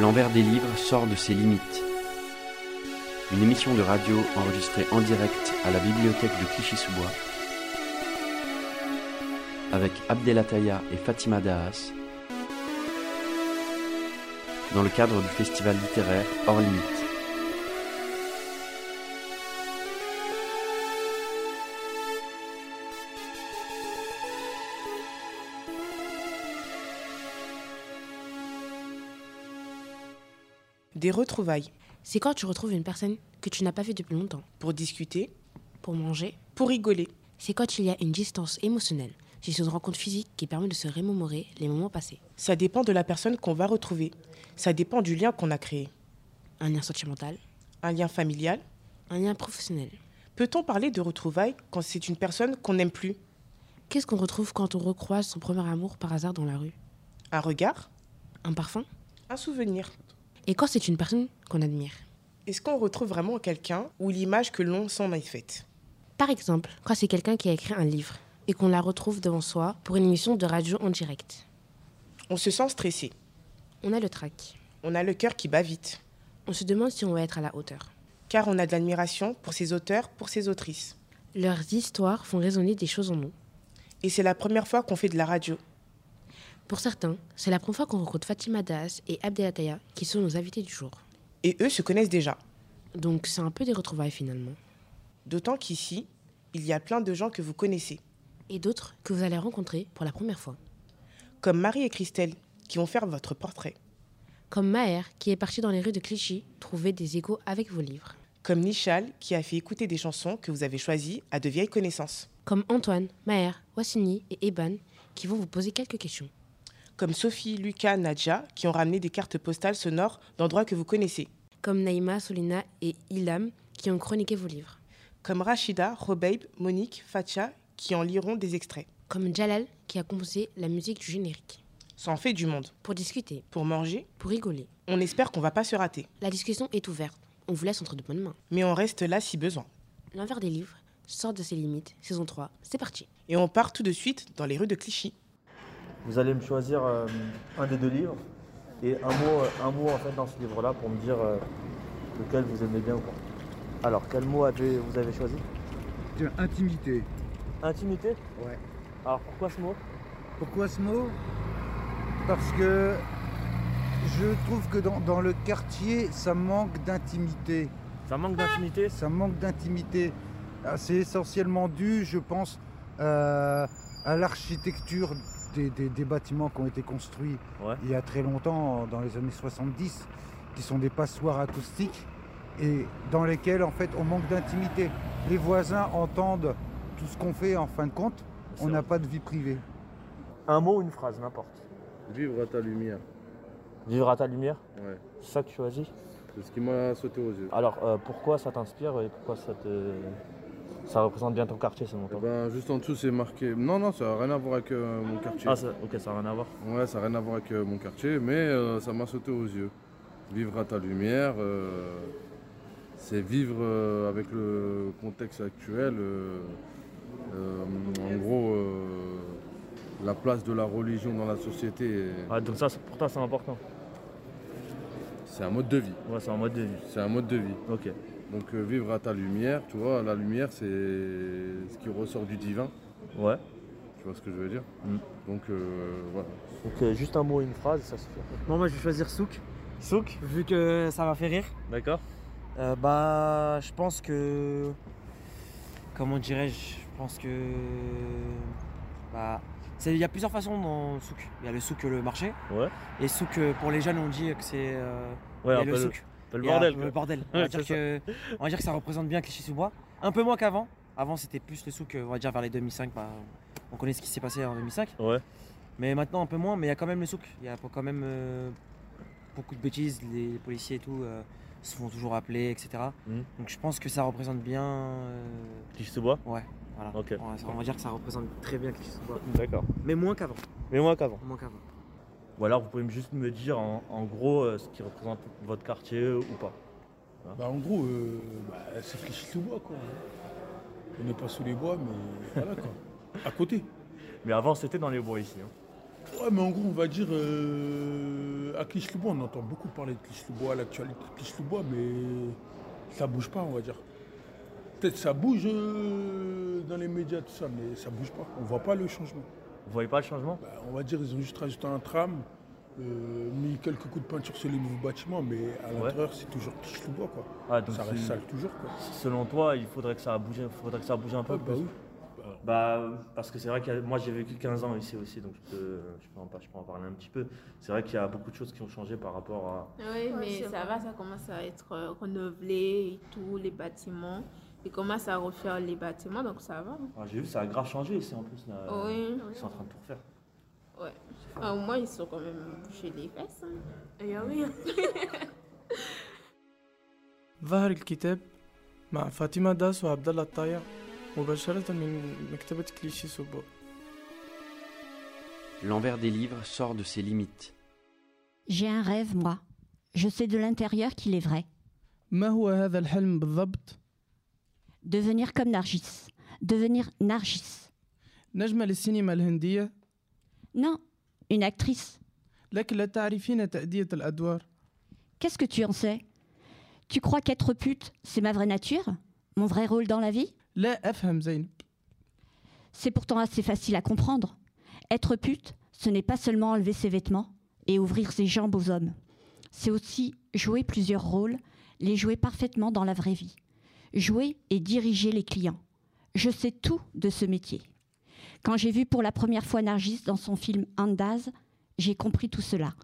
L'envers des livres sort de ses limites. Une émission de radio enregistrée en direct à la bibliothèque de Clichy-sous-Bois avec Abdelataya et Fatima Dahas dans le cadre du festival littéraire Hors Limites. Des retrouvailles C'est quand tu retrouves une personne que tu n'as pas vue depuis longtemps. pour discuter, Pour manger, pour rigoler. c'est quand il y a une distance émotionnelle. C'est une rencontre physique qui permet de se remémorer les moments passés. Ça dépend de la personne qu'on va retrouver. Ça dépend du lien qu'on a créé. Un lien sentimental, Un lien familial. un lien professionnel. Peut-on parler de retrouvailles quand c'est une personne qu'on n'aime plus? Qu'est-ce qu'on retrouve quand on recroise son premier amour par hasard dans la rue? Un regard Un parfum Un souvenir Et quand c'est une personne qu'on admire Est-ce qu'on retrouve vraiment quelqu'un ou l'image que l'on s'en est faite? Par exemple, quand c'est quelqu'un qui a écrit un livre et qu'on la retrouve devant soi pour une émission de radio en direct. On se sent stressé. On a le trac. On a le cœur qui bat vite. On se demande si on va être à la hauteur. Car on a de l'admiration pour ces auteurs, pour ces autrices. Leurs histoires font résonner des choses en nous. Et c'est la première fois qu'on fait de la radio. Pour certains, c'est la première fois qu'on rencontre Fatima Das et Abdelataya qui sont nos invités du jour. Et eux se connaissent déjà. Donc c'est un peu des retrouvailles finalement. D'autant qu'ici, il y a plein de gens que vous connaissez. Et d'autres que vous allez rencontrer pour la première fois. Comme Marie et Christelle, qui vont faire votre portrait. Comme Maher qui est parti dans les rues de Clichy trouver des échos avec vos livres. Comme Nichal, qui a fait écouter des chansons que vous avez choisies à de vieilles connaissances. Comme Antoine, Maher, Wassini et Eban qui vont vous poser quelques questions. Comme Sophie, Lucas, Nadja, qui ont ramené des cartes postales sonores d'endroits que vous connaissez. Comme Naïma, Solina et Ilam qui ont chroniqué vos livres. Comme Rachida, Robeib, Monique, Fatia, qui en liront des extraits. Comme Jalal qui a composé la musique du générique. Ça en fait du monde. Pour discuter, Pour manger, pour rigoler. on espère qu'on va pas se rater. La discussion est ouverte. On vous laisse entre de bonnes mains. Mais on reste là si besoin. L'envers des livres sort de ses limites, saison 3, c'est parti. Et on part tout de suite dans les rues de Clichy. Vous allez me choisir euh, un des deux livres et un mot, euh, un mot en fait dans ce livre-là pour me dire euh, lequel vous aimez bien ou pas. Alors, quel mot avez, vous avez choisi? Tiens, intimité. Intimité? Ouais. Alors, pourquoi ce mot? Pourquoi ce mot? Parce que je trouve que dans, dans le quartier, ça manque d'intimité. Ça manque d'intimité? Ça manque d'intimité. Ah, C'est essentiellement dû, je pense, euh, à l'architecture des, des- des bâtiments qui ont été construits Ouais. il y a très longtemps, dans les années 70, qui sont des passoires acoustiques et dans lesquels, en fait, on manque d'intimité. Les voisins entendent tout ce qu'on fait, en fin de compte, on n'a pas de vie privée. Un mot ou une phrase, n'importe. Vivre à ta lumière. Vivre à ta lumière Ouais. C'est ça que tu choisis C'est ce qui m'a sauté aux yeux. Alors, euh, pourquoi ça t'inspire et pourquoi ça te. Ça représente bien ton quartier, ce Eh montant ben, juste en dessous, c'est marqué. Non, non, ça n'a rien à voir avec euh, mon quartier. Ah, ça- ok, ça n'a rien à voir. Ouais, ça n'a rien à voir avec euh, mon quartier, mais euh, ça m'a sauté aux yeux. Vivre à ta lumière, c'est vivre avec le contexte actuel. en gros, la place de la religion dans la société, Ah, donc, ça, pour toi, c'est important. c'est un mode de vie. Ouais, c'est en mode de vie. C'est un mode de vie. Ok. Donc euh, vivre à ta lumière, tu vois, la lumière, c'est ce qui ressort du divin. Ouais. Tu vois ce que je veux dire Mm. Donc euh, voilà. Donc, euh, juste un mot et une phrase, ça suffit. Bon, moi je vais choisir Souk, Souk vu que ça m'a fait rire. D'accord. Euh, bah, je pense que. Comment dirais-je Je pense que. Bah. Il y a plusieurs façons dans le souk. Il y a le souk, le marché. Ouais. Et souk, pour les jeunes, on dit que c'est. euh, Ouais, il y a le, souk. Le bordel. Le bordel. On va, dire que, on va dire que ça représente bien Clichy-sous-Bois. Un peu moins qu'avant. Avant, c'était plus le souk, euh, on va dire vers les 2005. bah, on connaît ce qui s'est passé en 2005. Ouais. Mais maintenant, un peu moins. Mais il y a quand même le souk. Il y a quand même euh, beaucoup de bêtises. Les policiers et tout euh, se font toujours appeler, etc. Mhm. Donc je pense que ça représente bien. euh, Cliché sous bois ouais, voilà. Ok. On va, on va dire que ça représente très bien Clichy-sous-Bois. D'accord. Mais moins qu'avant. Mais moins qu'avant. Moins qu'avant. Ou alors vous pouvez juste me dire en, en gros euh, ce qui représente votre quartier ou pas. Bah, en gros, euh, bah, c'est fléchi sous bois quoi. On n'est pas sous les bois, mais voilà quoi. À côté. Mais avant c'était dans les bois ici. hein. Ouais, mais en gros, on va dire euh, à Clichy-le-Bois, on entend beaucoup parler de Clichy-le-Bois, l'actualité de Clichy-le-Bois, mais ça bouge pas, on va dire. Peut-être ça bouge euh, dans les médias, tout ça, mais ça bouge pas. On voit pas le changement. Vous voyez pas le changement? Bah, on va dire ils ont juste rajouté un tram, euh, mis quelques coups de peinture sur les nouveaux bâtiments, mais à Ouais. l'intérieur c'est toujours Clichy-le-Bois, quoi. Ah, donc ça reste sale toujours, quoi. Selon toi, il faudrait que ça bouge, faudrait que ça bouge un peu Ah, bah oui. Bah, parce que c'est vrai que moi j'ai vécu 15 ans ici aussi, donc je peux, je peux, en, par- je peux en parler un petit peu. C'est vrai qu'il y a beaucoup de choses qui ont changé par rapport à. Oui, mais ça vrai. va, ça commence à être euh, renouvelé et tout, les bâtiments. Ils commencent à refaire les bâtiments, donc ça va. Ah, j'ai vu, ça a grave changé ici en plus. Là. Oui. Ils sont en train de tout refaire. Ouais. Ah, au moins, ils sont quand même bouchés les fesses. hein. Et ah oui. ظهر الكتاب مع فاطمة داس وعبد الله الطايع مباشرة من مكتبة كليشي سوبو L'envers des livres sort de ses limites. J'ai un rêve, moi. Je sais de l'intérieur qu'il est vrai. ما هو هذا الحلم بالضبط؟ Devenir comme Nargis. Devenir Nargis. نجمة للسينما الهندية Non, une actrice. لكن لا تعرفين تأدية الأدوار Qu'est-ce que tu en sais Tu crois qu'être pute, c'est ma vraie nature Mon vrai rôle dans la vie لا أفهم زينب C'est pourtant assez facile à comprendre. Être pute, ce n'est pas seulement enlever ses vêtements et ouvrir ses jambes aux hommes. C'est aussi jouer plusieurs rôles, les jouer parfaitement dans la vraie vie. Jouer et diriger les clients. Je sais tout de ce métier. Quand j'ai vu pour la première fois Nargis dans son film Andaz, j'ai compris tout cela.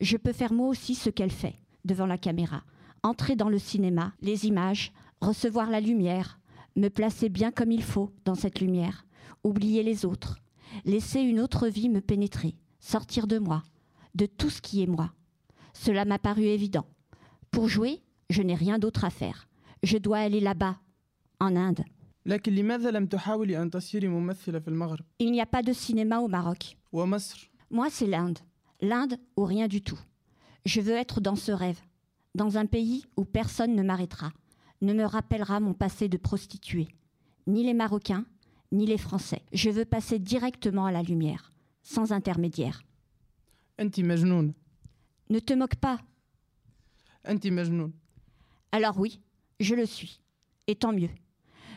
Je peux faire moi aussi ce qu'elle fait devant la caméra. Entrer dans le cinéma, les images, recevoir la lumière, me placer bien comme il faut dans cette lumière, oublier les autres, laisser une autre vie me pénétrer, sortir de moi, de tout ce qui est moi. Cela m'a paru évident. Pour jouer, je n'ai rien d'autre à faire je dois aller là-bas, en Inde. Il n'y a pas de cinéma au Maroc. Moi, c'est l'Inde. L'Inde ou rien du tout. Je veux être dans ce rêve, dans un pays où personne ne m'arrêtera, ne me rappellera mon passé de prostituée. Ni les Marocains, ni les Français. Je veux passer directement à la lumière, sans intermédiaire. Ne te moque pas. Alors oui, je le suis, et tant mieux.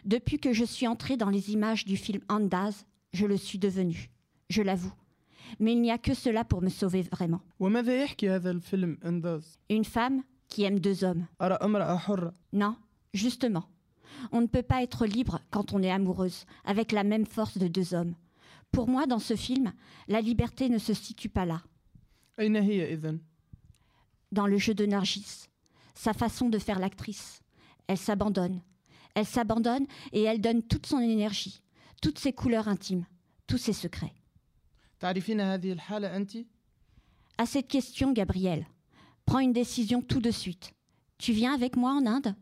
Depuis que je suis entrée dans les images du film Andaz, je le suis devenue, je l'avoue. Mais il n'y a que cela pour me sauver vraiment. Une femme qui aime deux hommes. Non, justement. On ne peut pas être libre quand on est amoureuse, avec la même force de deux hommes. Pour moi, dans ce film, la liberté ne se situe pas là. Dans le jeu de Nargis, sa façon de faire l'actrice. Elle s'abandonne. Elle s'abandonne et elle donne toute son énergie, toutes ses couleurs intimes, tous ses secrets. À cette question, Gabriel, prends une décision tout de suite. Tu viens avec moi en Inde?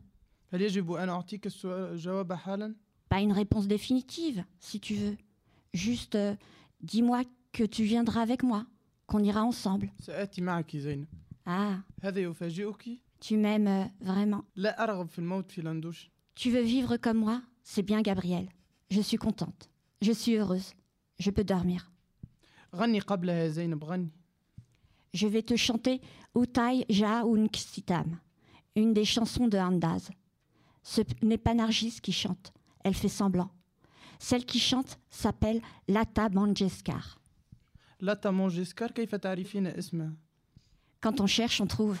Pas une réponse définitive, si tu veux. Juste euh, dis-moi que tu viendras avec moi, qu'on ira ensemble. Ah. Tu m'aimes euh, vraiment Tu veux vivre comme moi? C'est bien, Gabriel. Je suis contente. Je suis heureuse. Je peux dormir. Je vais te chanter Utai Ja Unksitam, une des chansons de Handaz. Ce n'est pas Nargis qui chante, elle fait semblant. Celle qui chante s'appelle Lata Mangeskar. Lata Mangeskar, Quand on cherche, on trouve.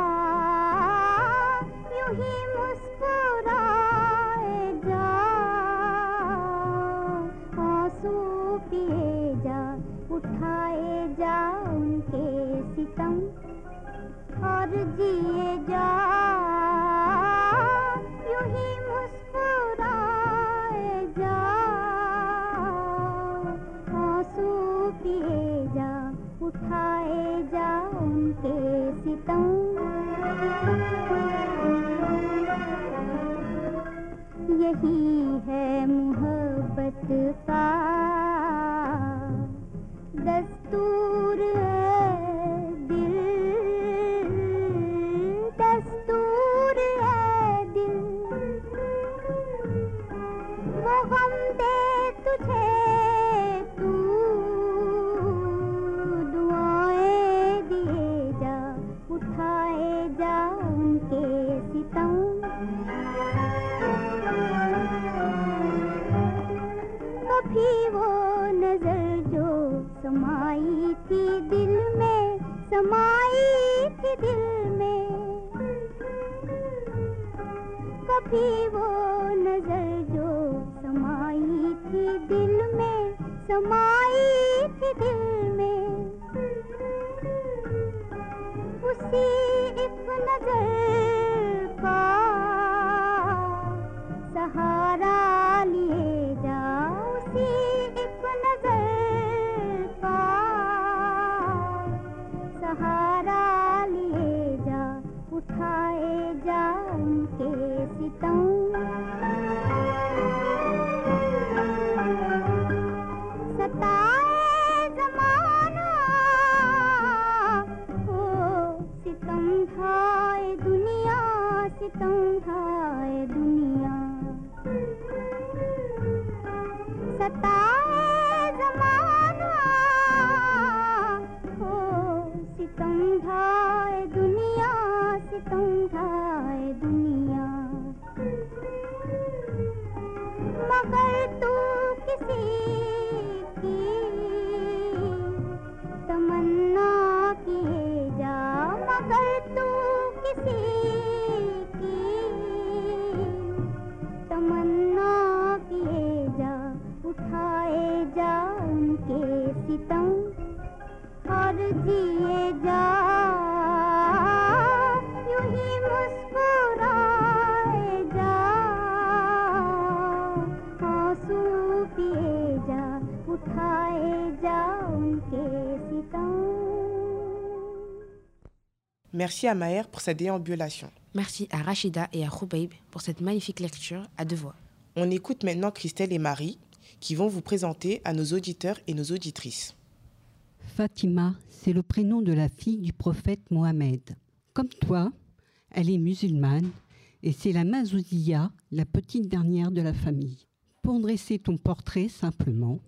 और जिए जा यूँ ही मुस्कुराए जा आँसू पिए जा उठाए जा उनके सितम। यही है मोहब्बत का दस्तूर। थी वो नज़र जो समाई थी दिल में, समाई थी दिल में। कभी वो नज़र जो समाई थी दिल में, समाई थी दिल में। उसी एक नज़र तुम Merci à Maher pour sa déambulation. Merci à Rachida et à Roubaib pour cette magnifique lecture à deux voix. On écoute maintenant Christelle et Marie qui vont vous présenter à nos auditeurs et nos auditrices. Fatima, c'est le prénom de la fille du prophète Mohammed. Comme toi, elle est musulmane et c'est la Mazouziya, la petite dernière de la famille. Pour dresser ton portrait simplement,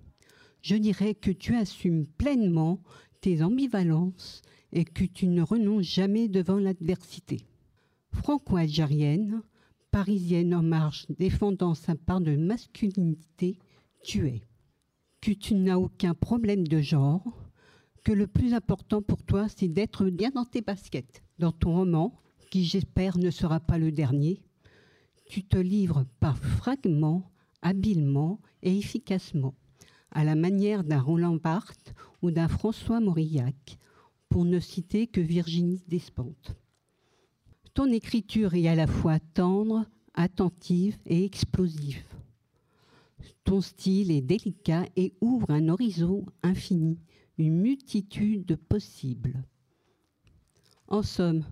je dirais que tu assumes pleinement tes ambivalences et que tu ne renonces jamais devant l'adversité. Franco-algérienne, parisienne en marche défendant sa part de masculinité, tu es. Que tu n'as aucun problème de genre, que le plus important pour toi, c'est d'être bien dans tes baskets. Dans ton roman, qui j'espère ne sera pas le dernier, tu te livres par fragments, habilement et efficacement, à la manière d'un Roland Barthes ou d'un François Mauriac, pour ne citer que Virginie Despentes. Ton écriture est à la fois tendre, attentive et explosive. Ton style est délicat et ouvre un horizon infini, une multitude de possibles. En somme,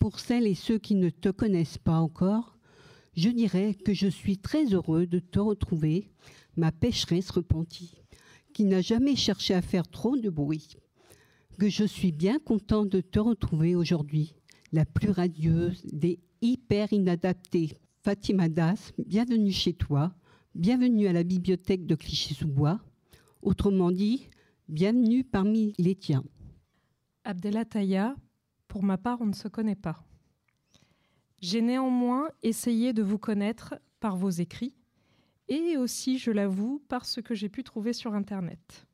pour celles et ceux qui ne te connaissent pas encore, je dirais que je suis très heureux de te retrouver, ma pécheresse repentie, qui n'a jamais cherché à faire trop de bruit. Que je suis bien content de te retrouver aujourd'hui, la plus radieuse des hyper inadaptées. Fatima Das, bienvenue chez toi, bienvenue à la bibliothèque de Clichy-sous-Bois. Autrement dit, bienvenue parmi les tiens. Abdelataya, pour ma part, on ne se connaît pas. J'ai néanmoins essayé de vous connaître par vos écrits et aussi, je l'avoue, par ce que j'ai pu trouver sur Internet.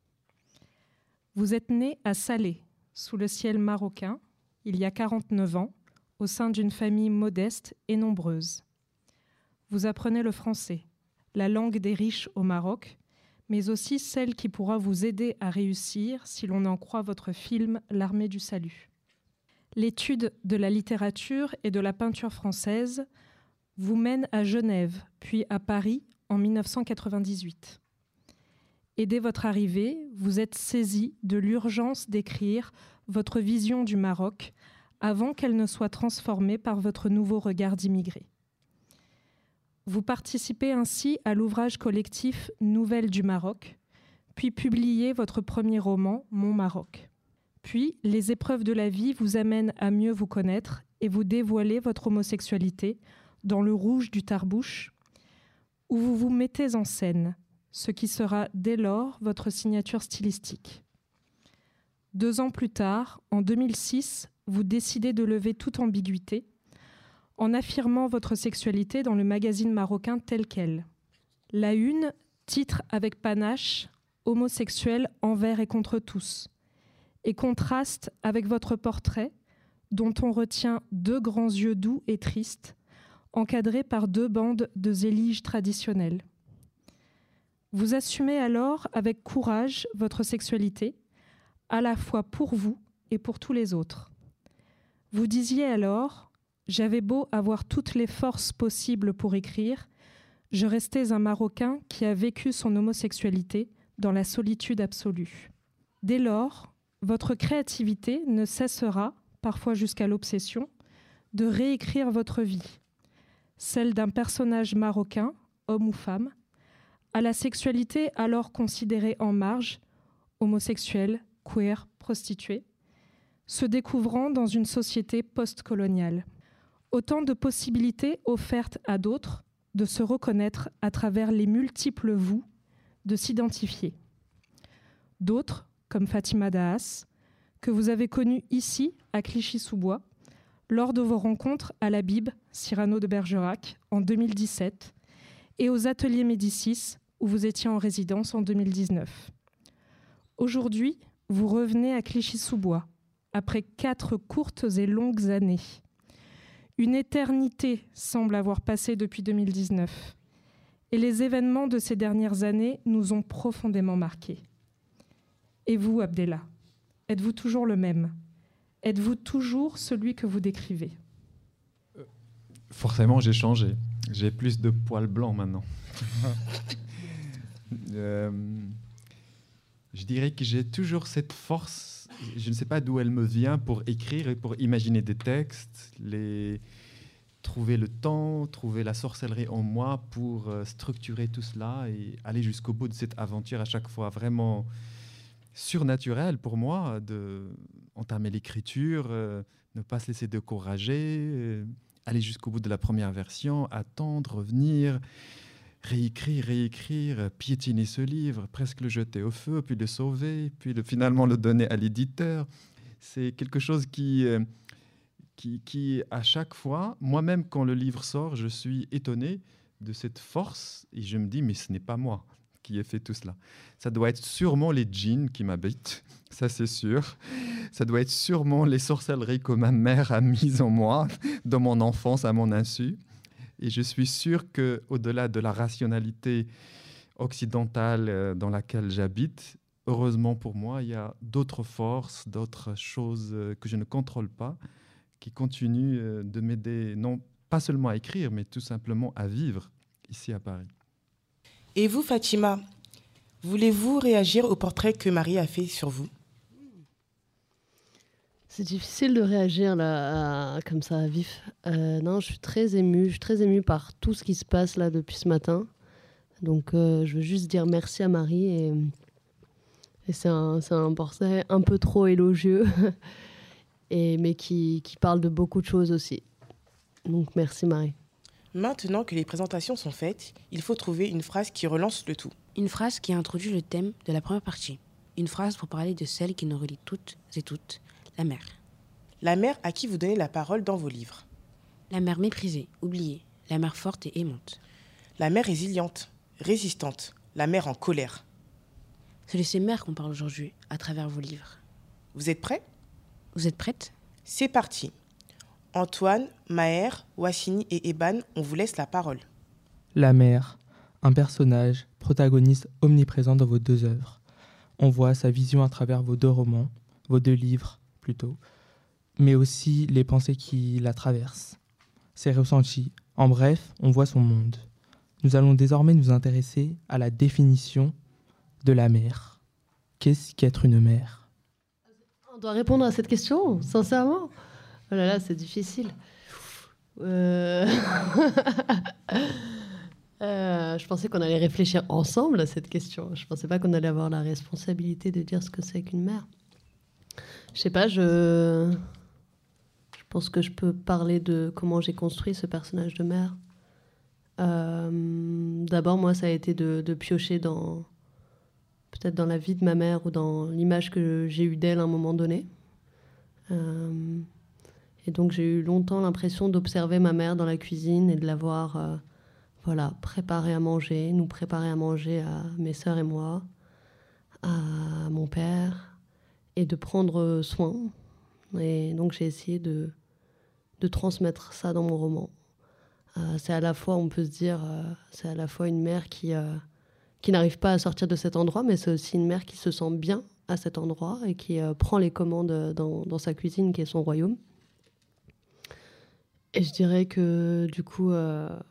Vous êtes né à Salé, sous le ciel marocain, il y a 49 ans, au sein d'une famille modeste et nombreuse. Vous apprenez le français, la langue des riches au Maroc, mais aussi celle qui pourra vous aider à réussir si l'on en croit votre film L'armée du salut. L'étude de la littérature et de la peinture française vous mène à Genève, puis à Paris en 1998. Et dès votre arrivée, vous êtes saisi de l'urgence d'écrire votre vision du Maroc avant qu'elle ne soit transformée par votre nouveau regard d'immigré. Vous participez ainsi à l'ouvrage collectif Nouvelles du Maroc, puis publiez votre premier roman Mon Maroc. Puis, les épreuves de la vie vous amènent à mieux vous connaître et vous dévoilez votre homosexualité dans Le Rouge du Tarbouche, où vous vous mettez en scène, ce qui sera dès lors votre signature stylistique. Deux ans plus tard, en 2006, vous décidez de lever toute ambiguïté en affirmant votre sexualité dans le magazine marocain tel quel. La une titre avec panache Homosexuel envers et contre tous. et contraste avec votre portrait, dont on retient deux grands yeux doux et tristes, encadrés par deux bandes de zélige traditionnelles. Vous assumez alors avec courage votre sexualité, à la fois pour vous et pour tous les autres. Vous disiez alors, j'avais beau avoir toutes les forces possibles pour écrire, je restais un Marocain qui a vécu son homosexualité dans la solitude absolue. Dès lors, votre créativité ne cessera, parfois jusqu'à l'obsession, de réécrire votre vie, celle d'un personnage marocain, homme ou femme, à la sexualité alors considérée en marge, homosexuelle, queer, prostituée, se découvrant dans une société postcoloniale. Autant de possibilités offertes à d'autres de se reconnaître à travers les multiples vous, de s'identifier. D'autres, comme Fatima Daas, que vous avez connue ici, à Clichy-sous-Bois, lors de vos rencontres à la Bib, Cyrano de Bergerac, en 2017, et aux ateliers Médicis, où vous étiez en résidence en 2019. Aujourd'hui, vous revenez à Clichy-sous-Bois, après quatre courtes et longues années. Une éternité semble avoir passé depuis 2019. Et les événements de ces dernières années nous ont profondément marqués. Et vous, Abdella, êtes-vous toujours le même? Êtes-vous toujours celui que vous décrivez? Forcément, j'ai changé. J'ai plus de poils blancs maintenant. Euh, je dirais que j'ai toujours cette force, je ne sais pas d'où elle me vient, pour écrire et pour imaginer des textes, les... trouver le temps, trouver la sorcellerie en moi pour euh, structurer tout cela et aller jusqu'au bout de cette aventure à chaque fois vraiment surnaturelle pour moi de entamer l'écriture, euh, ne pas se laisser décourager, aller jusqu'au bout de la première version, attendre, revenir réécrire, réécrire, piétiner ce livre, presque le jeter au feu, puis le sauver, puis le, finalement le donner à l'éditeur. C'est quelque chose qui, euh, qui, qui, à chaque fois, moi-même quand le livre sort, je suis étonné de cette force et je me dis, mais ce n'est pas moi qui ai fait tout cela. Ça doit être sûrement les djinns qui m'habitent, ça c'est sûr. Ça doit être sûrement les sorcelleries que ma mère a mises en moi, dans mon enfance, à mon insu. Et je suis sûr que, au-delà de la rationalité occidentale euh, dans laquelle j'habite, heureusement pour moi, il y a d'autres forces, d'autres choses euh, que je ne contrôle pas, qui continuent euh, de m'aider, non pas seulement à écrire, mais tout simplement à vivre ici à Paris. Et vous, Fatima, voulez-vous réagir au portrait que Marie a fait sur vous? C'est difficile de réagir là, comme ça à vif. Euh, non, je suis très émue. Je suis très émue par tout ce qui se passe là depuis ce matin. Donc, euh, je veux juste dire merci à Marie. Et, c'est un, un, portrait un peu trop élogieux, et, mais qui, qui parle de beaucoup de choses aussi. Donc, merci Marie. Maintenant que les présentations sont faites, il faut trouver une phrase qui relance le tout. Une phrase qui introduit le thème de la première partie. Une phrase pour parler de celle qui nous relie toutes et toutes la mère. La mère à qui vous donnez la parole dans vos livres. La mère méprisée, oubliée. La mère forte et aimante. La mère résiliente, résistante. La mère en colère. C'est de ces mères qu'on parle aujourd'hui à travers vos livres. Vous êtes prêts? Vous êtes prêtes? C'est parti. Antoine, Maher, Wassini et Eban, on vous laisse la parole. La mère, un personnage, protagoniste omniprésent dans vos deux œuvres. On voit sa vision à travers vos deux romans, vos deux livres, plutôt, mais aussi les pensées qui la traversent, ses ressentis. En bref, on voit son monde. Nous allons désormais nous intéresser à la définition de la mère. Qu'est-ce qu'être une mère? On doit répondre à cette question, sincèrement. Oh là là, c'est difficile. Euh, euh, je pensais qu'on allait réfléchir ensemble à cette question. Je pensais pas qu'on allait avoir la responsabilité de dire ce que c'est qu'une mère. Je sais pas, je... je pense que je peux parler de comment j'ai construit ce personnage de mère. Euh, d'abord, moi, ça a été de, de piocher dans peut-être dans la vie de ma mère ou dans l'image que j'ai eue d'elle à un moment donné. Et donc, j'ai eu longtemps l'impression d'observer ma mère dans la cuisine et de la voir euh, voilà, préparer à manger, nous préparer à manger à mes sœurs et moi, à mon père, et de prendre soin. Et donc j'ai essayé de, transmettre ça dans mon roman. Euh, c'est à la fois, on peut se dire, euh, c'est à la fois une mère qui, euh, qui n'arrive pas à sortir de cet endroit, mais c'est aussi une mère qui se sent bien à cet endroit et qui prend les commandes dans, sa cuisine, qui est son royaume. Et je dirais que du coup, la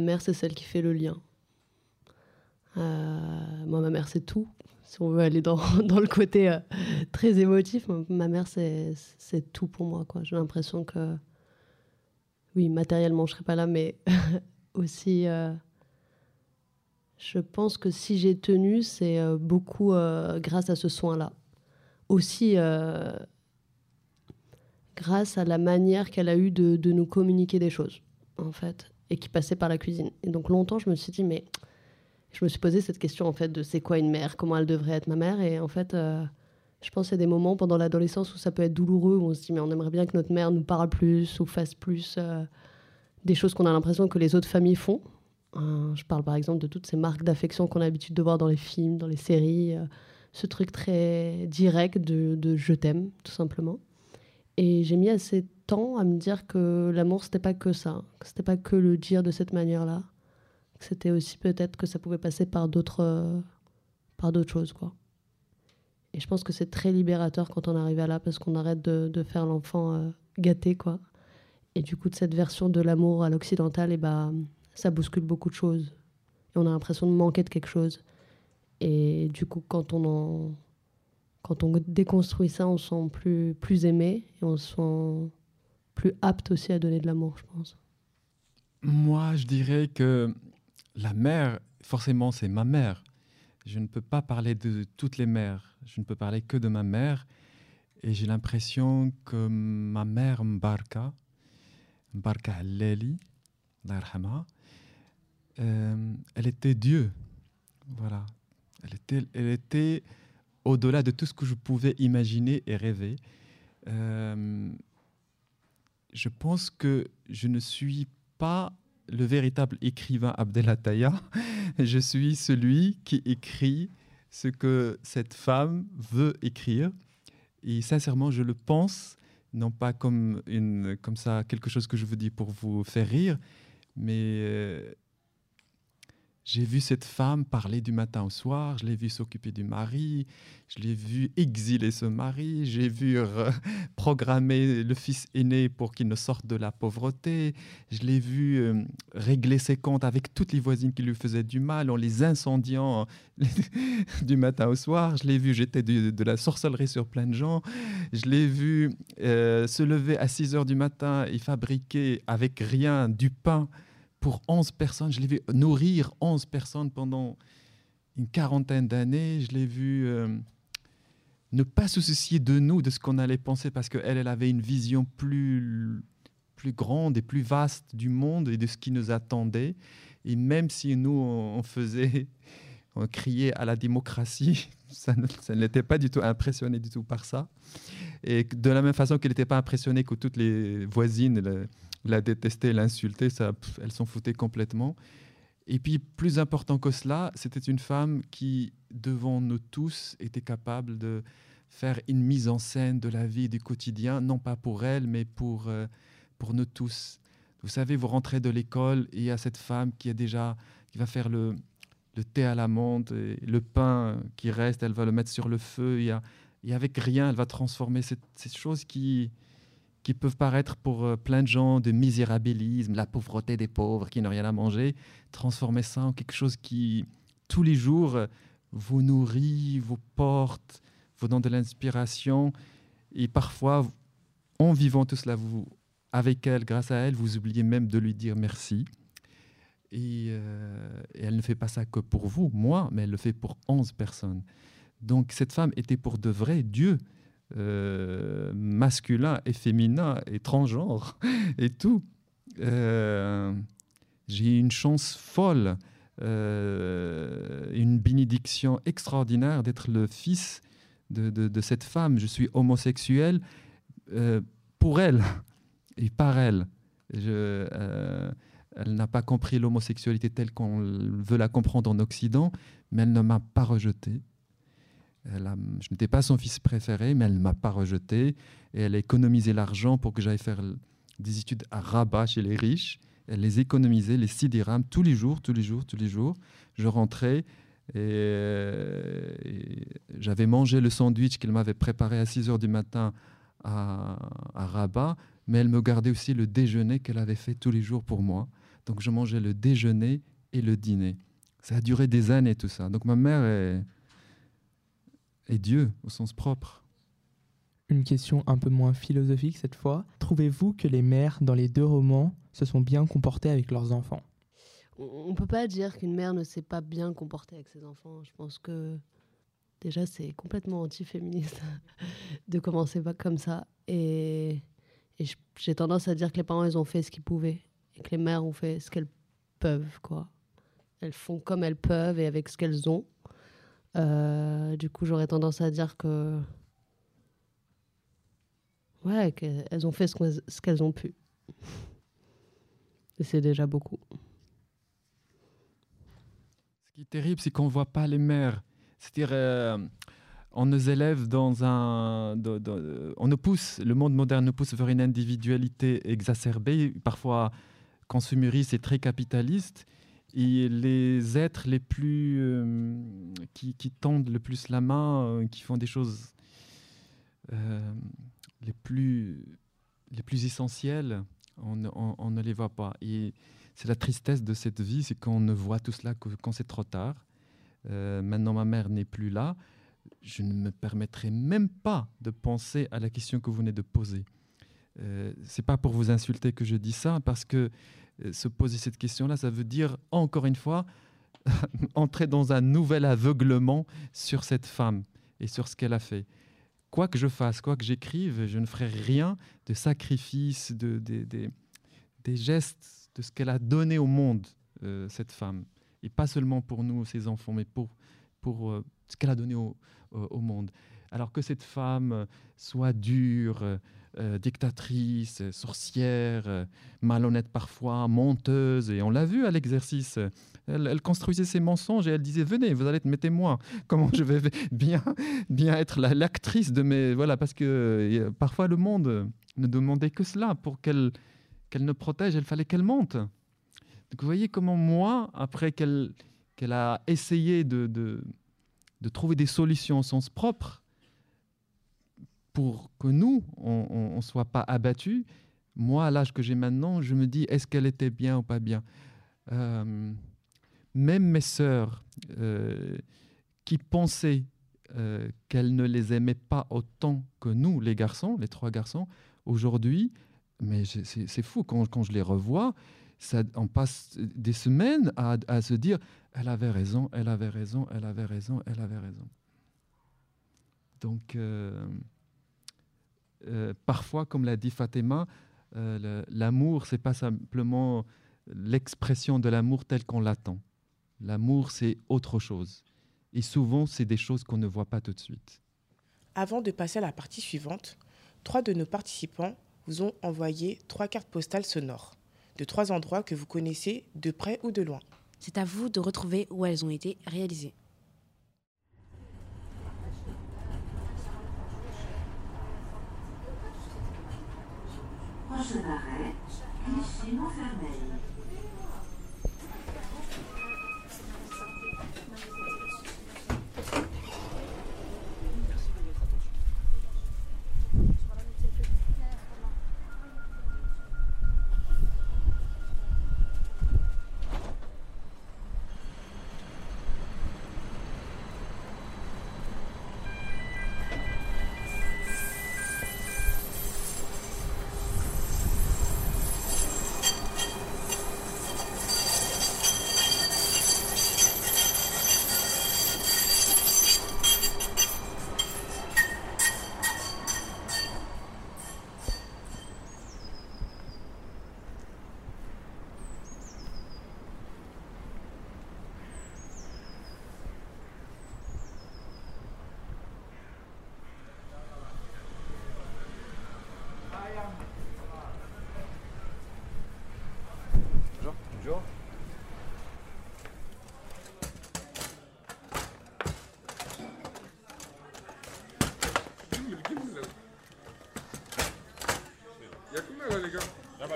mère, c'est celle qui fait le lien. moi, ma mère, c'est tout. Si on veut aller dans, dans le côté très émotif, ma mère, c'est tout pour moi. J'ai l'impression que oui, matériellement, je serais pas là, mais aussi, euh, je pense que si j'ai tenu, c'est euh, beaucoup euh, grâce à ce soin-là. Aussi, grâce à la manière qu'elle a eue de, nous communiquer des choses, en fait, et qui passait par la cuisine. Et donc longtemps, je me suis dit, mais je me suis posé cette question, en fait, de c'est quoi une mère, comment elle devrait être ma mère, et en fait je pense qu'il y a des moments pendant l'adolescence où ça peut être douloureux, où on se dit mais on aimerait bien que notre mère nous parle plus ou fasse plus euh, des choses qu'on a l'impression que les autres familles font. Euh, je parle par exemple de toutes ces marques d'affection qu'on a l'habitude de voir dans les films, dans les séries, euh, ce truc très direct de je t'aime, tout simplement. Et j'ai mis assez de temps à me dire que l'amour, c'était pas que ça, que c'était pas que le dire de cette manière-là, que c'était aussi peut-être que ça pouvait passer par d'autres par d'autres choses, quoi. Et je pense que c'est très libérateur quand on arrive à là, parce qu'on arrête de, faire l'enfant euh, gâté, quoi. Et du coup, de cette version de l'amour à l'occidental, et bah, ça bouscule beaucoup de choses. Et on a l'impression de manquer de quelque chose. Et du coup, quand on, en, quand on déconstruit ça, on se sent plus, plus aimé et on se sent plus apte aussi à donner de l'amour, je pense. Moi, je dirais que la mère, forcément, c'est ma mère. Je ne peux pas parler de toutes les mères je ne peux parler que de ma mère. Et j'ai l'impression que ma mère Mbarka, Mbarka Leli, euh, elle était Dieu. Voilà. Elle était, elle était au-delà de tout ce que je pouvais imaginer et rêver. Euh, je pense que je ne suis pas le véritable écrivain Abdelataya. je suis celui qui écrit ce que cette femme veut écrire. Et sincèrement, je le pense, non pas comme, une, comme ça, quelque chose que je vous dis pour vous faire rire, mais euh, j'ai vu cette femme parler du matin au soir, je l'ai vu s'occuper du mari, je l'ai vu exiler ce mari, j'ai vu programmer le fils aîné pour qu'il ne sorte de la pauvreté, je l'ai vu régler ses comptes avec toutes les voisines qui lui faisaient du mal en les incendiant du matin au soir, je l'ai vu jeter de, la sorcellerie sur plein de gens, je l'ai vu se lever à 6 heures du matin et fabriquer avec rien du pain pour 11 personnes. Je l'ai vu nourrir 11 personnes pendant une quarantaine d'années. Je l'ai vu euh, ne pas se soucier de nous, de ce qu'on allait penser, parce qu'elle, elle avait une vision plus, plus grande et plus vaste du monde et de ce qui nous attendait. Et même si nous, on faisait, on criait à la démocratie, ça ne, l'était pas du tout impressionné du tout par ça. Et de la même façon qu'elle n'était pas impressionnée que toutes les voisines, la détester, l'insulter, ça, elle s'en foutait complètement. Et puis, plus important que cela, c'était une femme qui, devant nous tous, était capable de faire une mise en scène de la vie du quotidien, non pas pour elle, mais pour, euh, pour nous tous. Vous savez, vous rentrez de l'école et il y a cette femme qui est déjà, qui va faire le, le thé à la menthe, et le pain qui reste, elle va le mettre sur le feu. Et avec rien, elle va transformer cette, cette chose qui, qui peuvent paraître pour euh, plein de gens de misérabilisme, la pauvreté des pauvres qui n'ont rien à manger, transformer ça en quelque chose qui, tous les jours, vous nourrit, vous porte, vous donne de l'inspiration. Et parfois, en vivant tout cela vous, avec elle, grâce à elle, vous oubliez même de lui dire merci. Et, euh, et, elle ne fait pas ça que pour vous, moi, mais elle le fait pour 11 personnes. Donc cette femme était pour de vrai Dieu. Euh, masculin et féminin et transgenre et tout. Euh, j'ai une chance folle, euh, une bénédiction extraordinaire d'être le fils de, cette femme. Je suis homosexuel pour elle et par elle. Elle n'a pas compris l'homosexualité telle qu'on veut la comprendre en Occident, mais elle ne m'a pas rejeté. Je n'étais pas son fils préféré, mais elle ne m'a pas rejeté. Et elle a économisé l'argent pour que j'aille faire des études à Rabat chez les riches. Elle les économisait, les 6 dirhams, tous les jours, tous les jours, tous les jours. Je rentrais et, euh, j'avais mangé le sandwich qu'elle m'avait préparé à 6 heures du matin à, à Rabat, mais elle me gardait aussi le déjeuner qu'elle avait fait tous les jours pour moi. Donc je mangeais le déjeuner et le dîner. Ça a duré des années tout ça. Donc ma mère est, est Dieu au sens propre. Une question un peu moins philosophique cette fois. Trouvez-vous que les mères dans les deux romans se sont bien comportées avec leurs enfants? On ne peut pas dire qu'une mère ne s'est pas bien comportée avec ses enfants. Je pense que déjà c'est complètement anti-féministe de commencer pas comme ça. Et, et j'ai tendance à dire que les parents ils ont fait ce qu'ils pouvaient et que les mères ont fait ce qu'elles peuvent quoi. Elles font comme elles peuvent et avec ce qu'elles ont. Euh, du coup j'aurais tendance à dire que ouais qu'elles ont fait ce qu'elles- ont pu. Et c'est déjà beaucoup. Ce qui est terrible, c'est qu'on ne voit pas les mères. C'est-à-dire, euh, on nous élève dans un. on nous pousse, le monde moderne nous pousse vers une individualité exacerbée, parfois consumériste et très capitaliste. Et les êtres les plus. euh, qui, tendent le plus la main, euh, qui font des choses euh, les, plus, les plus essentielles, on, ne- les voit pas. Et c'est la tristesse de cette vie, c'est qu'on ne voit tout cela que quand c'est trop tard. Maintenant, ma mère n'est plus là. Je ne me permettrai même pas de penser à la question que vous venez de poser. Euh, c'est pas pour vous insulter que je dis ça, parce que se poser cette question-là, ça veut dire encore une fois entrer dans un nouvel aveuglement sur cette femme et sur ce qu'elle a fait. Quoi que je fasse, quoi que j'écrive, je ne ferai rien de sacrifice, de, de- de- des gestes, de ce qu'elle a donné au monde, euh, cette femme. Et pas seulement pour nous, ses enfants, mais pour, pour euh, ce qu'elle a donné au, au- monde. Alors que cette femme euh, soit dure, euh, dictatrice, euh, sorcière, euh, malhonnête parfois, menteuse, et on l'a vu à l'exercice, elle, construisait ses mensonges et elle disait venez, vous allez être mes témoins. Comment je vais bien, bien être la- l'actrice de mes voilà parce que parfois le monde ne demandait que cela pour qu'elle qu'elle ne protège, il fallait qu'elle. Donc vous voyez comment moi, après qu'elle qu'elle a essayé de, de, de trouver des solutions au sens propre pour que nous, on ne soit pas abattus, moi, à l'âge que j'ai maintenant, je me dis, est-ce qu'elle était bien ou pas bien? Euh, Même mes sœurs euh, qui pensaient euh, qu'elles ne les aimaient pas autant que nous, les garçons, les trois garçons, aujourd'hui, mais c'est- fou, quand, quand je les revois, ça, on passe des semaines à, à se dire, elle avait raison, elle avait raison, elle avait raison, elle avait raison. Donc, euh, parfois, comme l'a dit Fatima, euh, l'amour, c'est pas simplement l'expression de l'amour tel qu'on l'attend. L'amour, c'est autre chose. Et souvent, c'est des choses qu'on ne voit pas tout de suite. Avant de passer à la partie suivante, trois de nos participants vous ont envoyé trois cartes postales sonores de trois endroits que vous connaissez de près ou de loin. C'est à vous de retrouver où elles ont été réalisées. Prochain arrêt, Clichy-Montfermeil.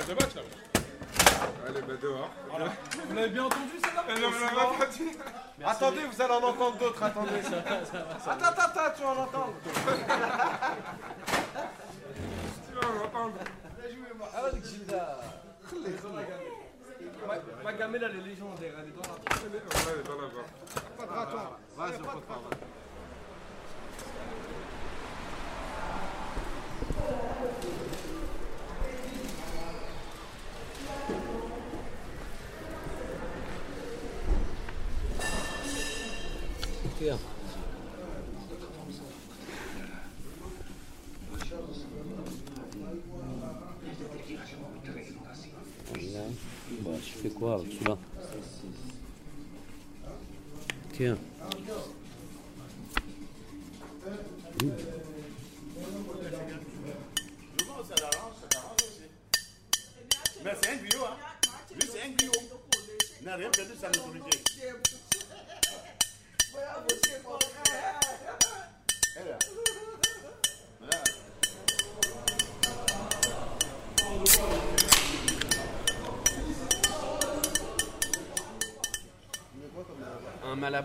de match là. Allez, bah dehors. Voilà. Vous l'avez bien entendu celle-là Attendez, vous allez en entendre d'autres, attendez. ça ça va, ça. Attends, attends, attends, tu vas en entendre. tu vas en entendre. Ah ouais, Gilda. Ma gamelle, elle est légendaire, elle est dans la. Elle est dans la. Pas de raton. Vas-y, pas de raton.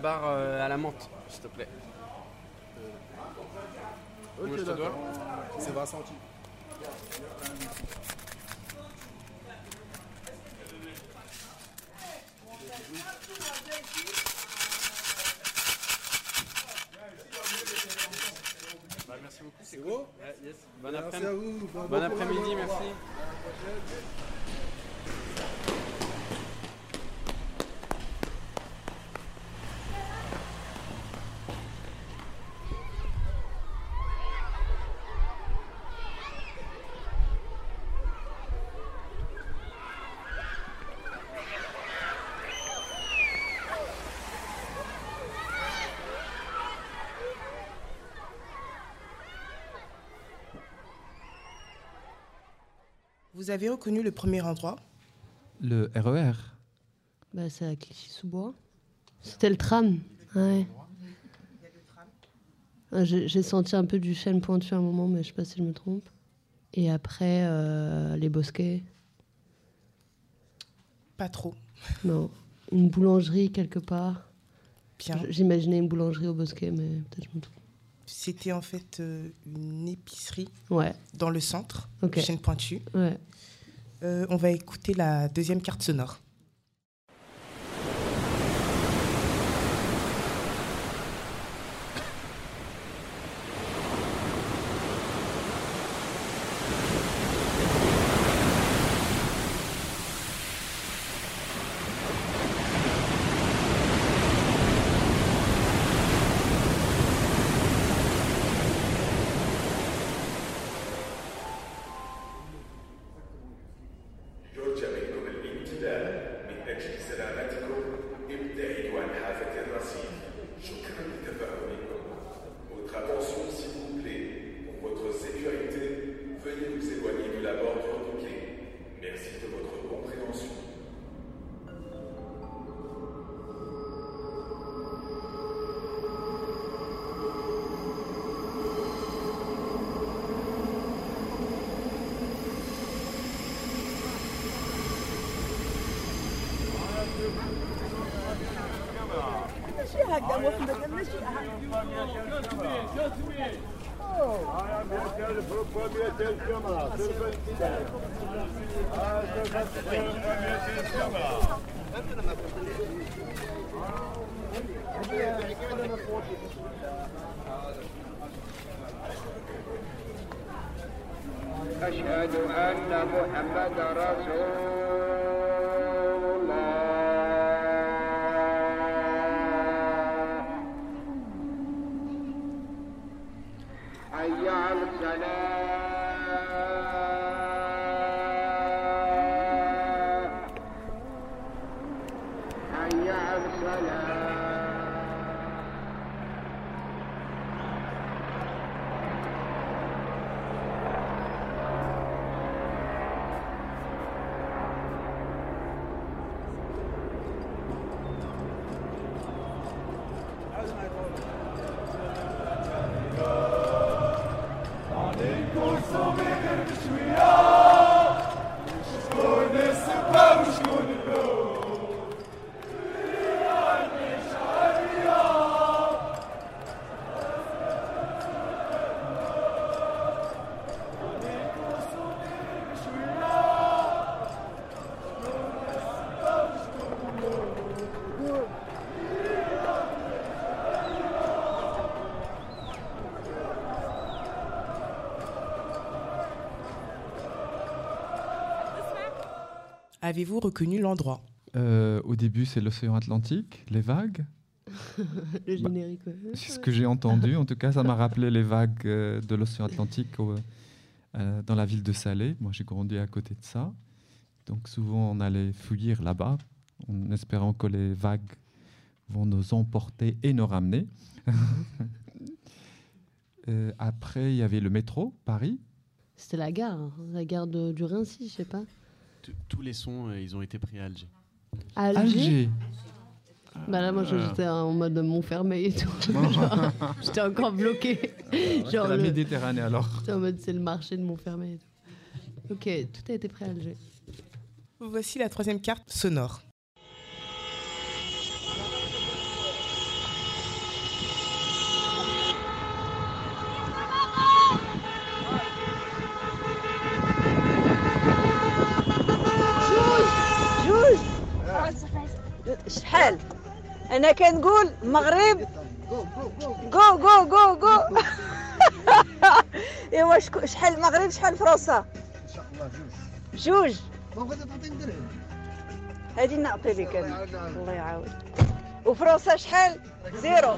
Malabar euh, à la menthe, s'il te plaît. Ok, Moi, je te d'accord. dois. C'est Vincenti. Bah, merci beaucoup. C'est beau yes. Bon après-midi. à vous. Bon- Bon, bon après-midi, courage. merci. Vous avez reconnu le premier endroit Le E RER. Bah, c'est à Clichy-sous-Bois. C'était le tram. Ouais. Ah, J'ai senti un peu du chêne pointu à un moment, mais je sais pas si je me trompe. Et après, euh, les bosquets. Pas trop. Non. Une boulangerie quelque part. J'imaginais une boulangerie au bosquet, mais peut-être je me trompe. C'était en fait euh, une épicerie Ouais. dans le centre, chaîne pointue. Ouais. Euh, on va écouter la deuxième carte sonore. Avez-vous reconnu l'endroit? Euh, au début, c'est l'océan Atlantique, les vagues. Le générique, ouais. C'est ce que j'ai entendu. En tout cas, ça m'a rappelé les vagues euh, de l'océan Atlantique au- euh, dans la ville de Salé. Moi, j'ai grandi à côté de ça. Donc, souvent, on allait fouiller là-bas en espérant que les vagues vont nous emporter et nous ramener. Euh, après, il y avait le métro, Paris. C'était la gare, hein, la gare de- du Rincy, je sais pas. Tous les sons, euh, ils ont été pris à Alger. À Alger, Ah. Bah là, moi, je- j'étais en mode Montfermeil et tout. Genre, j'étais encore bloqué. C'était la le- Méditerranée alors. J'étais en mode c'est le marché de Montfermeil et tout. Ok, tout a été prêt à Alger. Voici la troisième carte sonore. شحال؟ أنا كنقول المغرب جو جو جو جو إيوا شحال المغرب شحال فرنسا؟ جوج. هادي نعطي لك أنا. الله يعاود وفرنسا شحال؟ زيرو.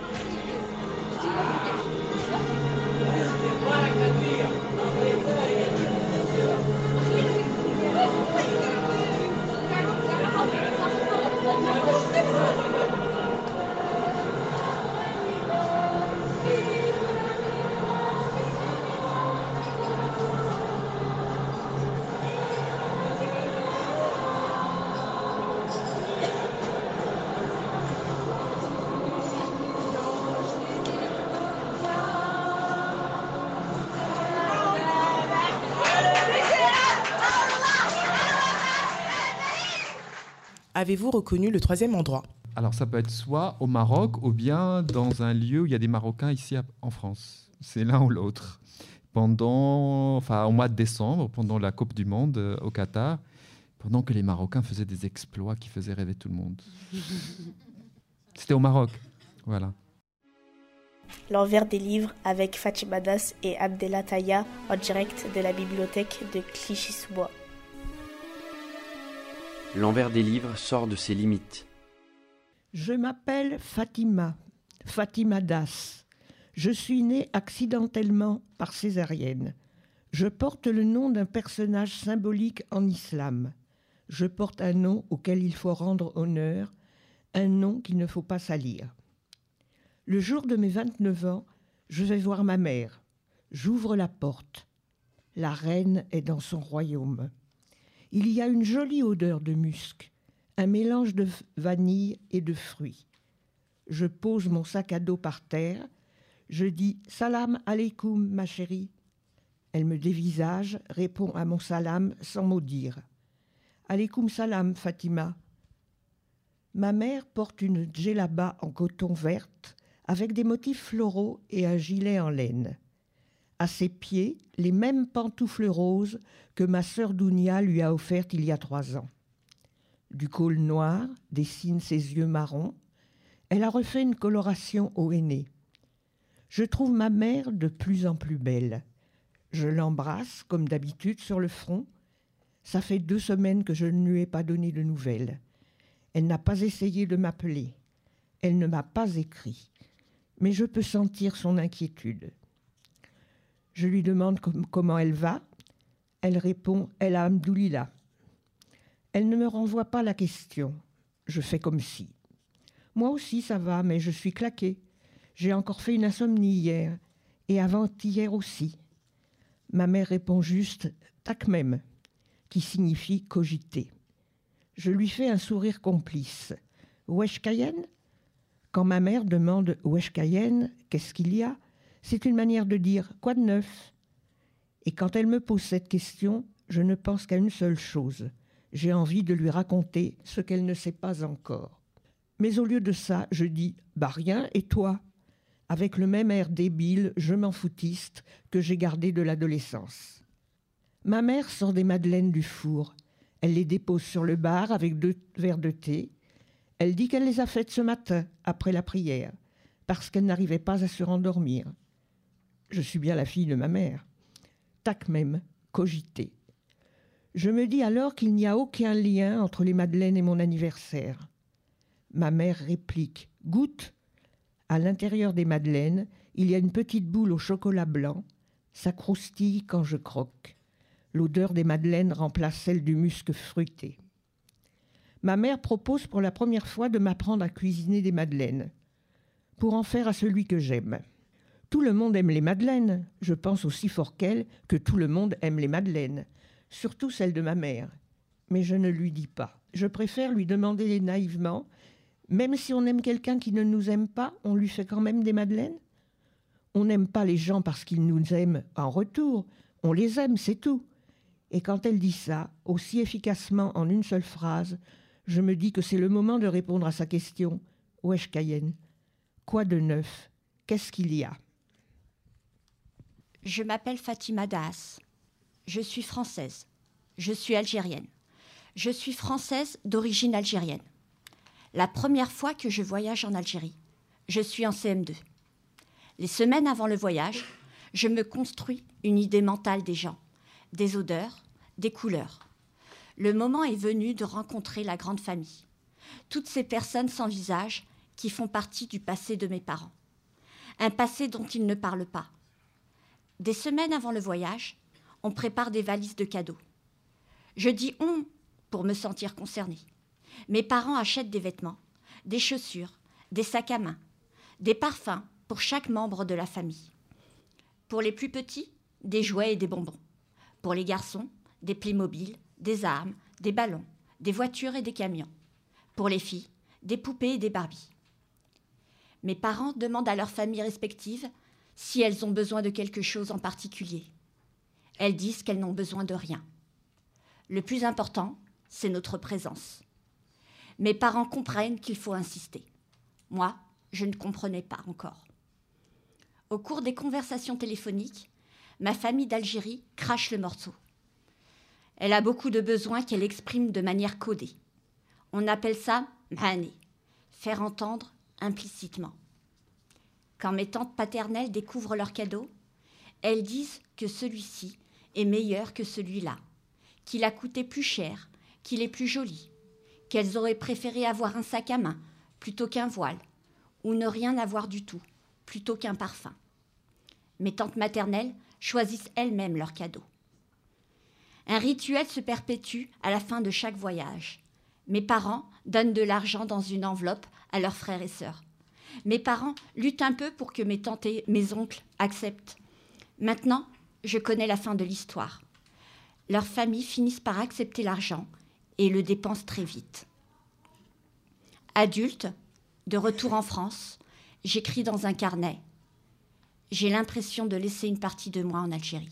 Avez-vous reconnu le troisième endroit? Alors, ça peut être soit au Maroc ou bien dans un lieu où il y a des Marocains ici à- en France. C'est l'un ou l'autre. Pendant, enfin, au mois de décembre, pendant la Coupe du Monde euh, au Qatar, pendant que les Marocains faisaient des exploits qui faisaient rêver tout le monde. C'était au Maroc. Voilà. L'envers des livres avec Fatima Das et Abdella Taya en direct de la bibliothèque de Clichy-sous-Bois. L'envers des livres sort de ses limites. Je m'appelle Fatima, Fatima Das. Je suis née accidentellement par césarienne. Je porte le nom d'un personnage symbolique en islam. Je porte un nom auquel il faut rendre honneur, un nom qu'il ne faut pas salir. Le jour de mes 29 ans, je vais voir ma mère. J'ouvre la porte. La reine est dans son royaume. Il y a une jolie odeur de musc, un mélange de vanille et de fruits. Je pose mon sac à dos par terre. Je dis Salam alaikum, ma chérie. Elle me dévisage, répond à mon salam sans mot dire. Alaikum salam, Fatima. Ma mère porte une djellaba en coton verte avec des motifs floraux et un gilet en laine. À ses pieds, les mêmes pantoufles roses que ma sœur Dounia lui a offertes il y a trois ans. Du col noir dessine ses yeux marrons. Elle a refait une coloration au henné. Je trouve ma mère de plus en plus belle. Je l'embrasse, comme d'habitude, sur le front. Ça fait deux semaines que je ne lui ai pas donné de nouvelles. Elle n'a pas essayé de m'appeler. Elle ne m'a pas écrit. Mais je peux sentir son inquiétude. Je lui demande com- comment elle va. Elle répond Elle a Amdoulila. Elle ne me renvoie pas la question. Je fais comme si. Moi aussi, ça va, mais je suis claquée. J'ai encore fait une insomnie hier, et avant-hier aussi. Ma mère répond juste tac même, qui signifie cogiter. Je lui fais un sourire complice. Wesh Cayenne? Quand ma mère demande Wesh Cayenne, qu'est-ce qu'il y a? C'est une manière de dire quoi de neuf? Et quand elle me pose cette question, je ne pense qu'à une seule chose. J'ai envie de lui raconter ce qu'elle ne sait pas encore. Mais au lieu de ça, je dis Bah rien, et toi? Avec le même air débile, je m'en foutiste que j'ai gardé de l'adolescence. Ma mère sort des madeleines du four. Elle les dépose sur le bar avec deux verres de thé. Elle dit qu'elle les a faites ce matin, après la prière, parce qu'elle n'arrivait pas à se rendormir. Je suis bien la fille de ma mère. Tac même, cogiter. Je me dis alors qu'il n'y a aucun lien entre les madeleines et mon anniversaire. Ma mère réplique Goûte À l'intérieur des madeleines, il y a une petite boule au chocolat blanc. Ça croustille quand je croque. L'odeur des madeleines remplace celle du musc fruité. Ma mère propose pour la première fois de m'apprendre à cuisiner des madeleines, pour en faire à celui que j'aime. Tout le monde aime les madeleines. Je pense aussi fort qu'elle que tout le monde aime les madeleines, surtout celles de ma mère. Mais je ne lui dis pas. Je préfère lui demander naïvement même si on aime quelqu'un qui ne nous aime pas, on lui fait quand même des madeleines On n'aime pas les gens parce qu'ils nous aiment en retour. On les aime, c'est tout. Et quand elle dit ça, aussi efficacement en une seule phrase, je me dis que c'est le moment de répondre à sa question. Wesh Cayenne, quoi de neuf? Qu'est-ce qu'il y a? Je m'appelle Fatima Das. Je suis française. Je suis algérienne. Je suis française d'origine algérienne. La première fois que je voyage en Algérie, je suis en CM2. Les semaines avant le voyage, je me construis une idée mentale des gens, des odeurs, des couleurs. Le moment est venu de rencontrer la grande famille. Toutes ces personnes sans visage qui font partie du passé de mes parents. Un passé dont ils ne parlent pas. Des semaines avant le voyage, on prépare des valises de cadeaux. Je dis on pour me sentir concernée. Mes parents achètent des vêtements, des chaussures, des sacs à main, des parfums pour chaque membre de la famille. Pour les plus petits, des jouets et des bonbons. Pour les garçons, des Playmobil, des armes, des ballons, des voitures et des camions. Pour les filles, des poupées et des Barbies. Mes parents demandent à leurs familles respectives si elles ont besoin de quelque chose en particulier. Elles disent qu'elles n'ont besoin de rien. Le plus important, c'est notre présence. Mes parents comprennent qu'il faut insister. Moi, je ne comprenais pas encore. Au cours des conversations téléphoniques, ma famille d'Algérie crache le morceau. Elle a beaucoup de besoins qu'elle exprime de manière codée. On appelle ça mhane, faire entendre implicitement. Quand mes tantes paternelles découvrent leur cadeau, elles disent que celui-ci est meilleur que celui-là, qu'il a coûté plus cher, qu'il est plus joli, qu'elles auraient préféré avoir un sac à main plutôt qu'un voile, ou ne rien avoir du tout plutôt qu'un parfum. Mes tantes maternelles choisissent elles-mêmes leurs cadeaux. Un rituel se perpétue à la fin de chaque voyage. Mes parents donnent de l'argent dans une enveloppe à leurs frères et sœurs. Mes parents luttent un peu pour que mes tantes et mes oncles acceptent. Maintenant, je connais la fin de l'histoire. Leurs familles finissent par accepter l'argent et le dépense très vite. Adulte, de retour en France, j'écris dans un carnet. J'ai l'impression de laisser une partie de moi en Algérie.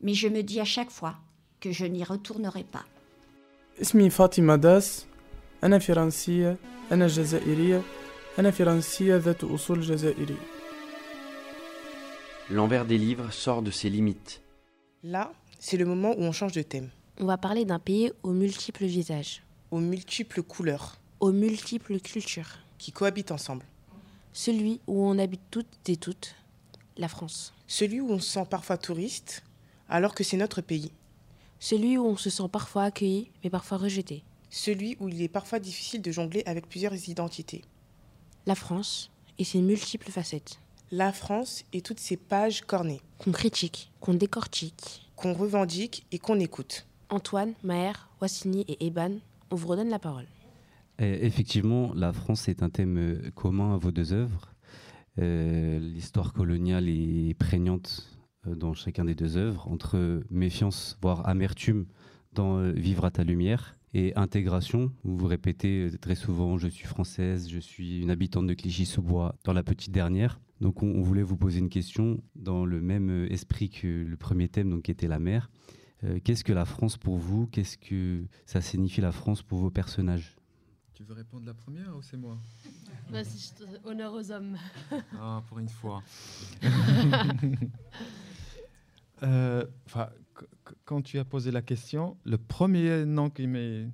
Mais je me dis à chaque fois que je n'y retournerai pas. اسمي فاطمة داس أنا فرنسية أنا جزائرية أنا فرنسية ذات أصول جزائرية L'envers des livres sort de ses limites. Là, c'est le moment où on change de thème. On va parler d'un pays aux multiples visages, Aux multiples couleurs aux multiples cultures. qui cohabitent ensemble. Celui où on habite toutes et toutes, la France. Celui où on se sent parfois touriste, alors que c'est notre pays. Celui où on se sent parfois accueilli, mais parfois rejeté. Celui où il est parfois difficile de jongler avec plusieurs identités. La France et ses multiples facettes. La France et toutes ses pages cornées. Qu'on critique, qu'on décortique. Qu'on revendique et qu'on écoute. Antoine, Maher, Wassini et Eban, on vous redonne la parole. Et effectivement, la France est un thème euh, commun à vos deux œuvres. Euh, L'histoire coloniale est prégnante euh, dans chacun des deux œuvres, entre méfiance, voire amertume dans Vivre à ta lumière et intégration, où vous répétez euh, très souvent Je suis française, je suis une habitante de Clichy-sous-Bois dans la petite dernière. Donc on, on voulait vous poser une question dans le même euh, esprit que le premier thème, donc, qui était la mer. Euh, Qu'est-ce que la France pour vous? Qu'est-ce que ça signifie la France pour vos personnages? Tu veux répondre la première ou c'est moi? Vas-y, je te- honneur aux hommes. Ah, pour une fois. Euh, quand tu as posé la question, le premier nom qui m'est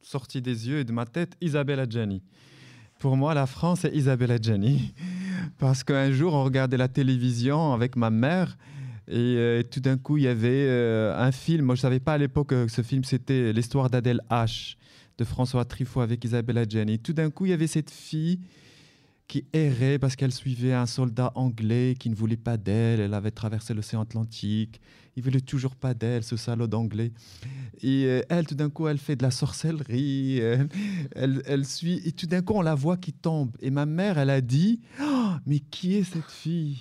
sorti des yeux et de ma tête, Isabelle Adjani. Pour moi, la France, c'est Isabelle Adjani. Parce qu'un jour, on regardait la télévision avec ma mère Et euh, tout d'un coup, il y avait euh, un film. Moi, je ne savais pas à l'époque que ce film, c'était l'histoire d'Adèle H. de François Truffaut avec Isabella Gianni. Tout d'un coup, il y avait cette fille qui errait parce qu'elle suivait un soldat anglais qui ne voulait pas d'elle. Elle avait traversé l'océan Atlantique. Il voulait toujours pas d'elle, ce salaud d'anglais. Et euh, elle, tout d'un coup, elle fait de la sorcellerie. Elle, elle, elle suit. Et tout d'un coup, on la voit qui tombe. Et ma mère, elle a dit Oh, Mais qui est cette fille?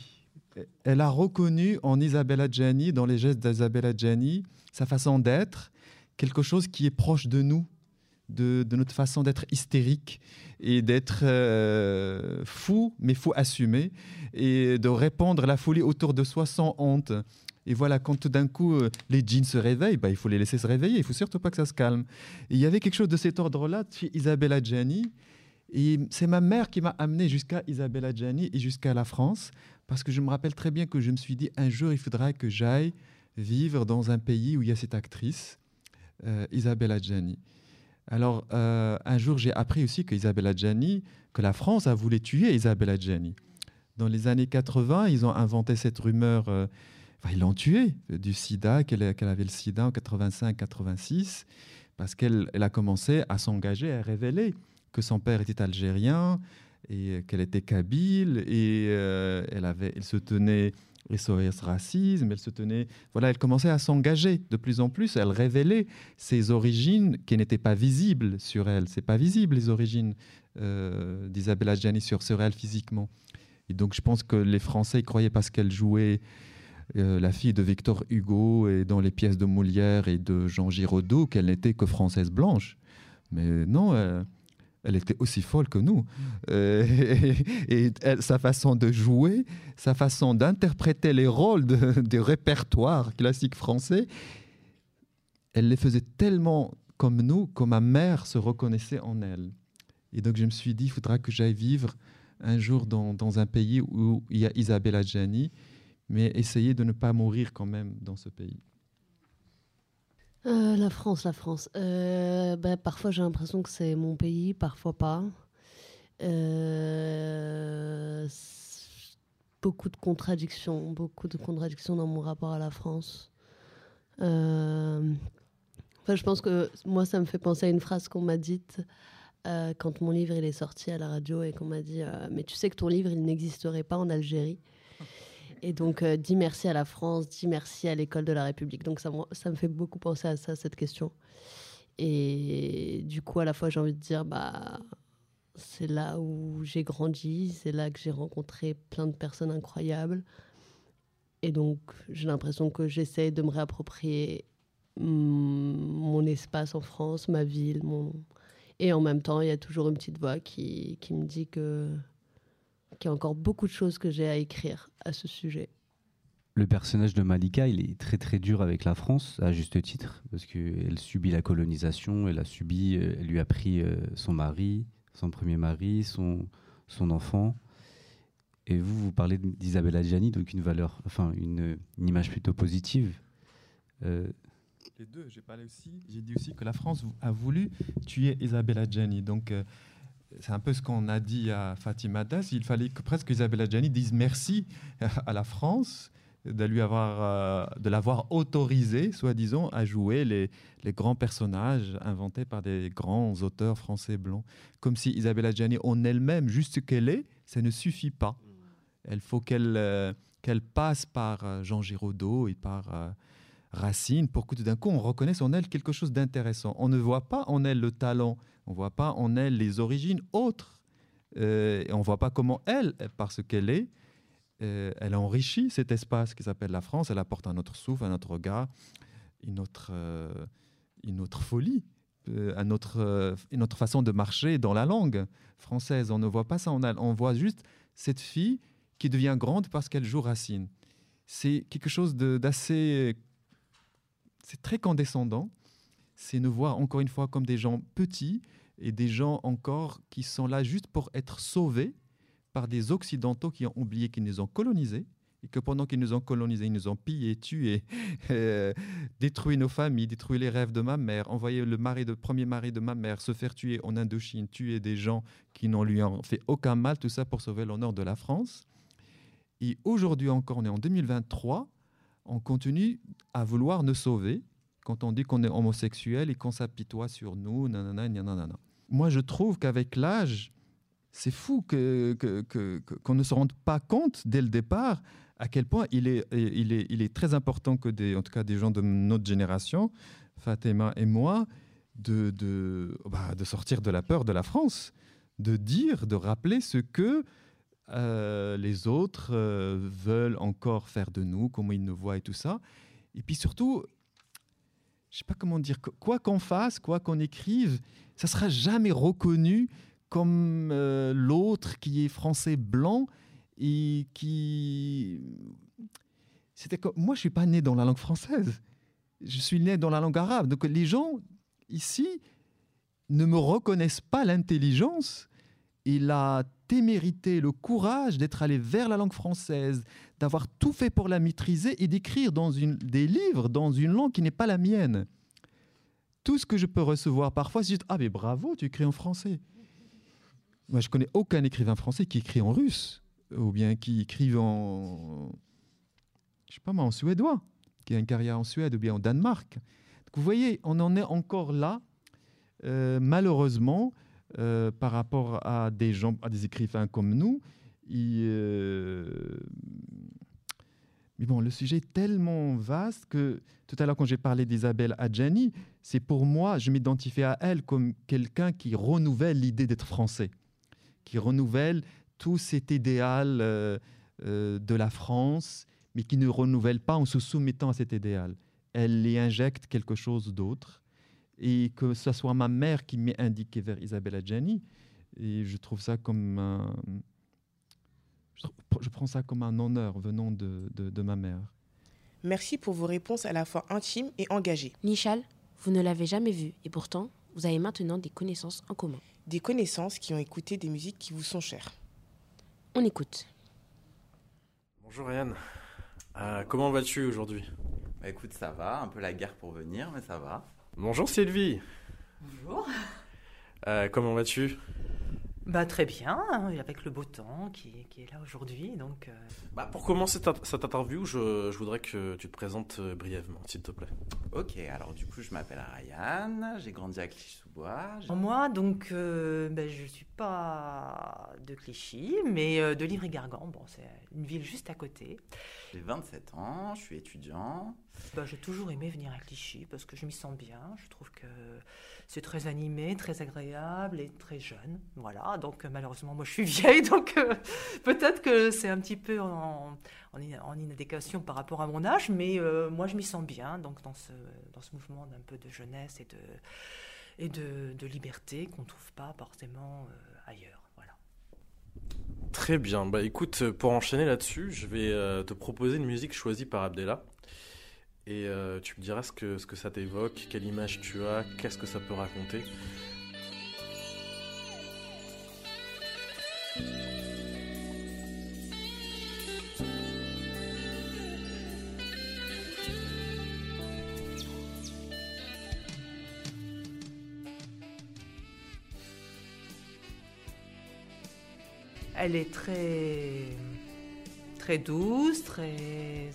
Elle a reconnu en Isabella Gianni, dans les gestes d'Isabella Gianni, sa façon d'être, quelque chose qui est proche de nous, de, notre façon d'être hystérique et d'être euh, fou, mais fou assumé, et de répandre la folie autour de soi sans honte. Et voilà, quand tout d'un coup euh, les djinns se réveillent, bah, il faut les laisser se réveiller, il faut surtout pas que ça se calme. Il y avait quelque chose de cet ordre-là chez Isabella Gianni, et c'est ma mère qui m'a amené jusqu'à Isabella Gianni et jusqu'à la France, parce que je me rappelle très bien que je me suis dit, un jour, il faudra que j'aille vivre dans un pays où il y a cette actrice, euh, Isabella Gianni. Alors, euh, un jour, j'ai appris aussi que Isabella Gianni, que la France a voulu tuer Isabella Gianni. Dans les années 80, ils ont inventé cette rumeur, euh, ils l'ont tuée, euh, du sida, qu'elle avait le sida en 85-86, parce qu'elle elle a commencé à s'engager, à révéler que son père était algérien et qu'elle était kabyle, et elle, avait, elle se tenait SOS racisme, elle se tenait, voilà, elle commençait à s'engager de plus en plus, elle révélait ses origines qui n'étaient pas visibles sur elle. C'est pas visible les origines euh, d'Isabella Gianni sur, sur elle physiquement. Et donc je pense que les Français croyaient parce qu'elle jouait euh, la fille de Victor Hugo et dans les pièces de Molière et de Jean Giraudoux qu'elle n'était que française blanche. Mais non, euh, elle était aussi folle que nous. Euh, et et elle- sa façon de jouer, sa façon d'interpréter les rôles de- des répertoires classiques français, elle les faisait tellement comme nous que ma mère se reconnaissait en elle. Et donc je me suis dit, il faudra que j'aille vivre un jour dans, dans un pays où il y a Isabella Gianni, mais essayer de ne pas mourir quand même dans ce pays. Euh, la France, la France. Euh, ben, parfois j'ai l'impression que c'est mon pays, parfois pas. Euh, beaucoup de contradictions, beaucoup de contradictions dans mon rapport à la France. Euh, enfin, je pense que moi, ça me fait penser à une phrase qu'on m'a dite quand mon livre il est sorti à la radio et qu'on m'a dit Mais tu sais que ton livre, il n'existerait pas en Algérie? Et donc, euh, dis merci à la France, dis merci à l'école de la République. Donc, ça, me- ça me fait beaucoup penser à ça, cette question. Et du coup, à la fois, j'ai envie de dire, bah, c'est là où j'ai grandi, c'est là que j'ai rencontré plein de personnes incroyables. Et donc, j'ai l'impression que j'essaie de me réapproprier mon espace en France, ma ville. Mon... Et en même temps, il y a toujours une petite voix qui, qui me dit que qu'il y a encore beaucoup de choses que j'ai à écrire à ce sujet. Le personnage de Malika, il est très très dur avec la France, à juste titre, parce qu'elle subit la colonisation, elle a subi, euh, elle lui a pris euh, son mari, son premier mari, son, son enfant. Et vous, vous parlez d'Isabelle Gianni, donc une valeur, enfin une, une image plutôt positive. Euh, Les deux, j'ai parlé aussi. J'ai dit aussi que la France a voulu tuer Isabella Gianni. Donc, euh, c'est un peu ce qu'on a dit à Fatima Das. Il fallait que presque Isabella Gianni dise merci à la France de lui avoir, euh, de l'avoir autorisé, soi-disant, à jouer les, les grands personnages inventés par des grands auteurs français blancs. Comme si Isabella Gianni, en elle-même, juste ce qu'elle est, ça ne suffit pas. Il faut qu'elle euh, qu'elle passe par euh, Jean Giraudoux et par euh, Racine pour que tout d'un coup on reconnaisse en elle quelque chose d'intéressant. On ne voit pas en elle le talent, on ne voit pas en elle les origines autres. Euh, et on ne voit pas comment elle, parce qu'elle est, euh, elle a enrichi cet espace qui s'appelle la France. Elle apporte un autre souffle, un autre regard, une autre, euh, une autre folie, euh, un autre, une autre façon de marcher dans la langue française. On ne voit pas ça en elle. On voit juste cette fille qui devient grande parce qu'elle joue Racine. C'est quelque chose d'assez... C'est très condescendant. C'est nous voir encore une fois comme des gens petits et des gens encore qui sont là juste pour être sauvés par des Occidentaux qui ont oublié qu'ils nous ont colonisés et que pendant qu'ils nous ont colonisés, ils nous ont pillés, tués, euh, détruit nos familles, détruit les rêves de ma mère, envoyé le premier mari de ma mère se faire tuer en Indochine, tuer des gens qui n'ont lui ont fait aucun mal, tout ça pour sauver l'honneur de la France. Et aujourd'hui encore, on est en 2023, on continue à vouloir nous sauver quand on dit qu'on est homosexuel et qu'on s'apitoie sur nous. Nanana, nanana. Moi, je trouve qu'avec l'âge, c'est fou qu'on ne se rende pas compte dès le départ à quel point il est, très important que des, en tout cas des gens de notre génération, Fatima et moi, de, bah, sortir de la peur de la France, de dire, de rappeler ce que euh, les autres euh, veulent encore faire de nous, comment ils nous voient et tout ça. Et puis surtout, je sais pas comment dire, qu- quoi qu'on fasse, quoi qu'on écrive, ça sera jamais reconnu comme euh, l'autre qui est français blanc et qui. C'était comme... Moi, je suis pas né dans la langue française. Je suis né dans la langue arabe. Donc les gens ici ne me reconnaissent pas l'intelligence et la témérité, le courage d'être allé vers la langue française, d'avoir tout fait pour la maîtriser et d'écrire dans une, des livres dans une langue qui n'est pas la mienne. Tout ce que je peux recevoir parfois, c'est juste Ah, mais bravo, tu écris en français. Moi, je connais aucun écrivain français qui écrit en russe ou bien qui écrive en. Je sais pas moi, en suédois, qui a une carrière en Suède ou bien en Danemark. Donc, vous voyez, on en est encore là, euh, malheureusement, euh, par rapport à des gens, à des écrivains comme nous. Euh, Mais bon, le sujet est tellement vaste que tout à l'heure, quand j'ai parlé d'Isabelle Adjani, c'est pour moi, je m'identifie à elle comme quelqu'un qui renouvelle l'idée d'être français, qui renouvelle tout cet idéal euh, euh, de la France, mais qui ne renouvelle pas en se soumettant à cet idéal. Elle y injecte quelque chose d'autre. Et que ce soit ma mère qui m'ait indiqué vers Isabelle Adjani, et je trouve ça comme un, je, prends ça comme un honneur venant de, de, de ma mère. Merci pour vos réponses à la fois intimes et engagées. Nishal, vous ne l'avez jamais vu et pourtant, vous avez maintenant des connaissances en commun. Des connaissances qui ont écouté des musiques qui vous sont chères. On écoute. Bonjour Yann. Euh, comment vas-tu aujourd'hui? Bah écoute, ça va, un peu la guerre pour venir, mais ça va. Bonjour Sylvie. Bonjour. Euh, comment vas-tu? Bah très bien, hein, avec le beau temps qui, qui est là aujourd'hui, donc. euh, Bah, Pour commencer cette, cette interview, je, je voudrais que tu te présentes euh, brièvement, s'il te plaît. Ok, alors du coup, je m'appelle Ryan, j'ai grandi à Clichy-sous-Bois. Moi, donc, euh, ben, je suis pas de Clichy, mais euh, de Livry-Gargan. Bon, c'est une ville juste à côté. J'ai 27 ans, je suis étudiant. Bah, j'ai toujours aimé venir à Clichy parce que je m'y sens bien. Je trouve que c'est très animé, très agréable et très jeune. Voilà, donc euh, malheureusement, moi je suis vieille, donc euh, peut-être que c'est un petit peu en, en, in- en inadéquation par rapport à mon âge, mais euh, moi je m'y sens bien, donc dans ce, dans ce mouvement d'un peu de jeunesse et de, et de, de liberté qu'on ne trouve pas forcément ailleurs. Voilà. Très bien. Bah écoute, pour enchaîner là-dessus, je vais te proposer une musique choisie par Abdella. Et euh, tu me diras ce que, ce que ça t'évoque, quelle image tu as, qu'est-ce que ça peut raconter. Elle est très, très douce, très,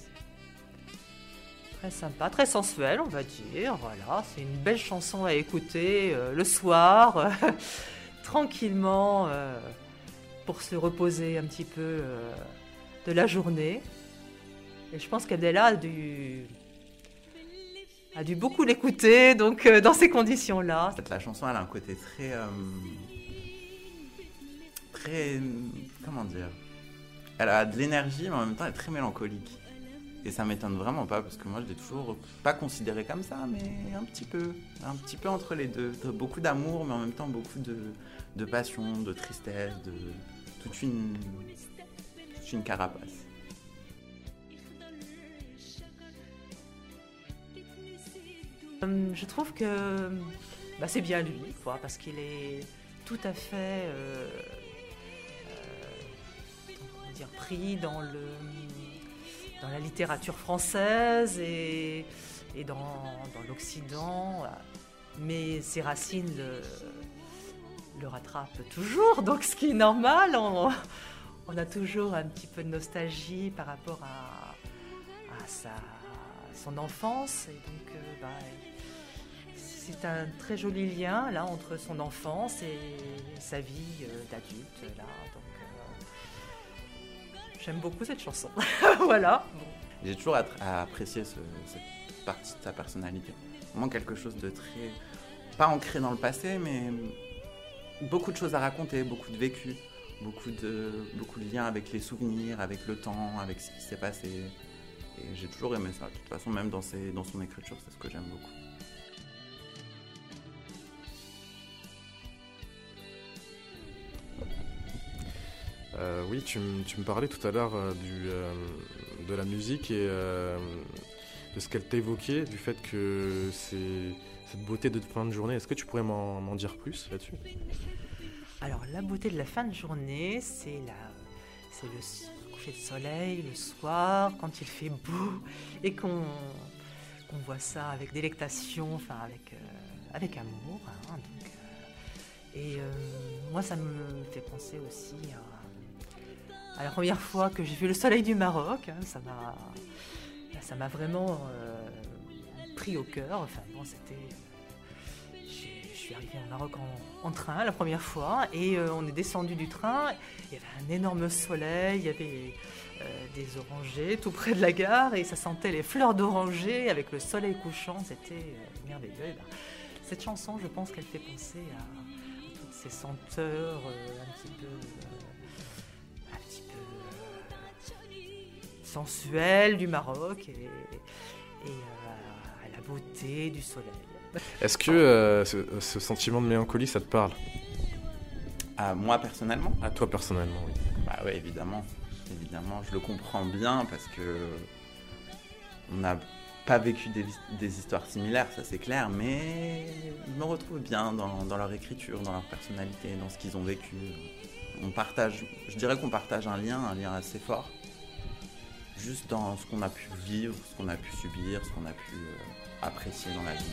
très sympa, très sensuelle, on va dire. Voilà, c'est une belle chanson à écouter euh, le soir, tranquillement, euh, pour se reposer un petit peu euh, de la journée. Et je pense qu'Abdella a dû, a dû beaucoup l'écouter, donc dans ces conditions-là. La chanson, elle a un côté très. très. Comment dire? Elle a de l'énergie, mais en même temps, elle est très mélancolique. Et ça m'étonne vraiment pas, parce que moi, je l'ai toujours pas considéré comme ça, mais un petit peu. Un petit peu entre les deux. De- beaucoup d'amour, mais en même temps, beaucoup de, de passion, de tristesse, de. toute une. toute une carapace. Euh, Je trouve que bah, c'est bien lui, quoi, parce qu'il est tout à fait euh, euh, dire, pris dans, le, dans la littérature française et, dans, l'Occident. Mais ses racines le, rattrapent toujours, donc ce qui est normal, on, a toujours un petit peu de nostalgie par rapport à, son enfance. Et donc, euh, bah, c'est un très joli lien là entre son enfance et sa vie euh, d'adulte. J'aime beaucoup cette chanson. voilà. J'ai toujours attra- apprécié ce- cette partie de sa personnalité. Vraiment quelque chose de très. pas ancré dans le passé, mais beaucoup de choses à raconter, beaucoup de vécu, beaucoup de, beaucoup de liens avec les souvenirs, avec le temps, avec ce qui s'est passé. Et j'ai toujours aimé ça. De toute façon, même dans, ses, dans son écriture, c'est ce que j'aime beaucoup. Euh, oui, tu, me parlais tout à l'heure euh, euh, de la musique et de ce qu'elle t'évoquait, du fait que c'est cette beauté de fin de journée. Est-ce que tu pourrais m'en dire plus là-dessus? Alors, la beauté de la fin de journée, c'est le coucher de soleil, le soir, quand il fait beau et qu'on voit ça avec délectation, enfin avec, avec amour. hein, et moi, ça me fait penser aussi à, la première fois que j'ai vu le soleil du Maroc. hein, ça m'a, ça m'a vraiment euh, pris au cœur. Enfin, bon, c'était. j'ai- Je suis arrivée au Maroc en, train la première fois et euh, on est descendu du train. Il y avait un énorme soleil, il y avait euh, des orangers tout près de la gare et ça sentait les fleurs d'oranger avec le soleil couchant. C'était euh, merveilleux. Ben, cette chanson, je pense qu'elle fait penser à, à toutes ces senteurs euh, un petit peu. Du Maroc et, et, euh, à la beauté du soleil. Est-ce que euh, ce, ce sentiment de mélancolie, ça te parle? À moi personnellement? À toi personnellement, oui. Bah ouais, évidemment. Évidemment, je le comprends bien parce que on n'a pas vécu des, des histoires similaires, ça c'est clair, mais je me retrouve bien dans, dans leur écriture, dans leur personnalité, dans ce qu'ils ont vécu. On partage, je dirais qu'on partage un lien, un lien assez fort, juste dans ce qu'on a pu vivre, ce qu'on a pu subir, ce qu'on a pu euh, apprécier dans la vie.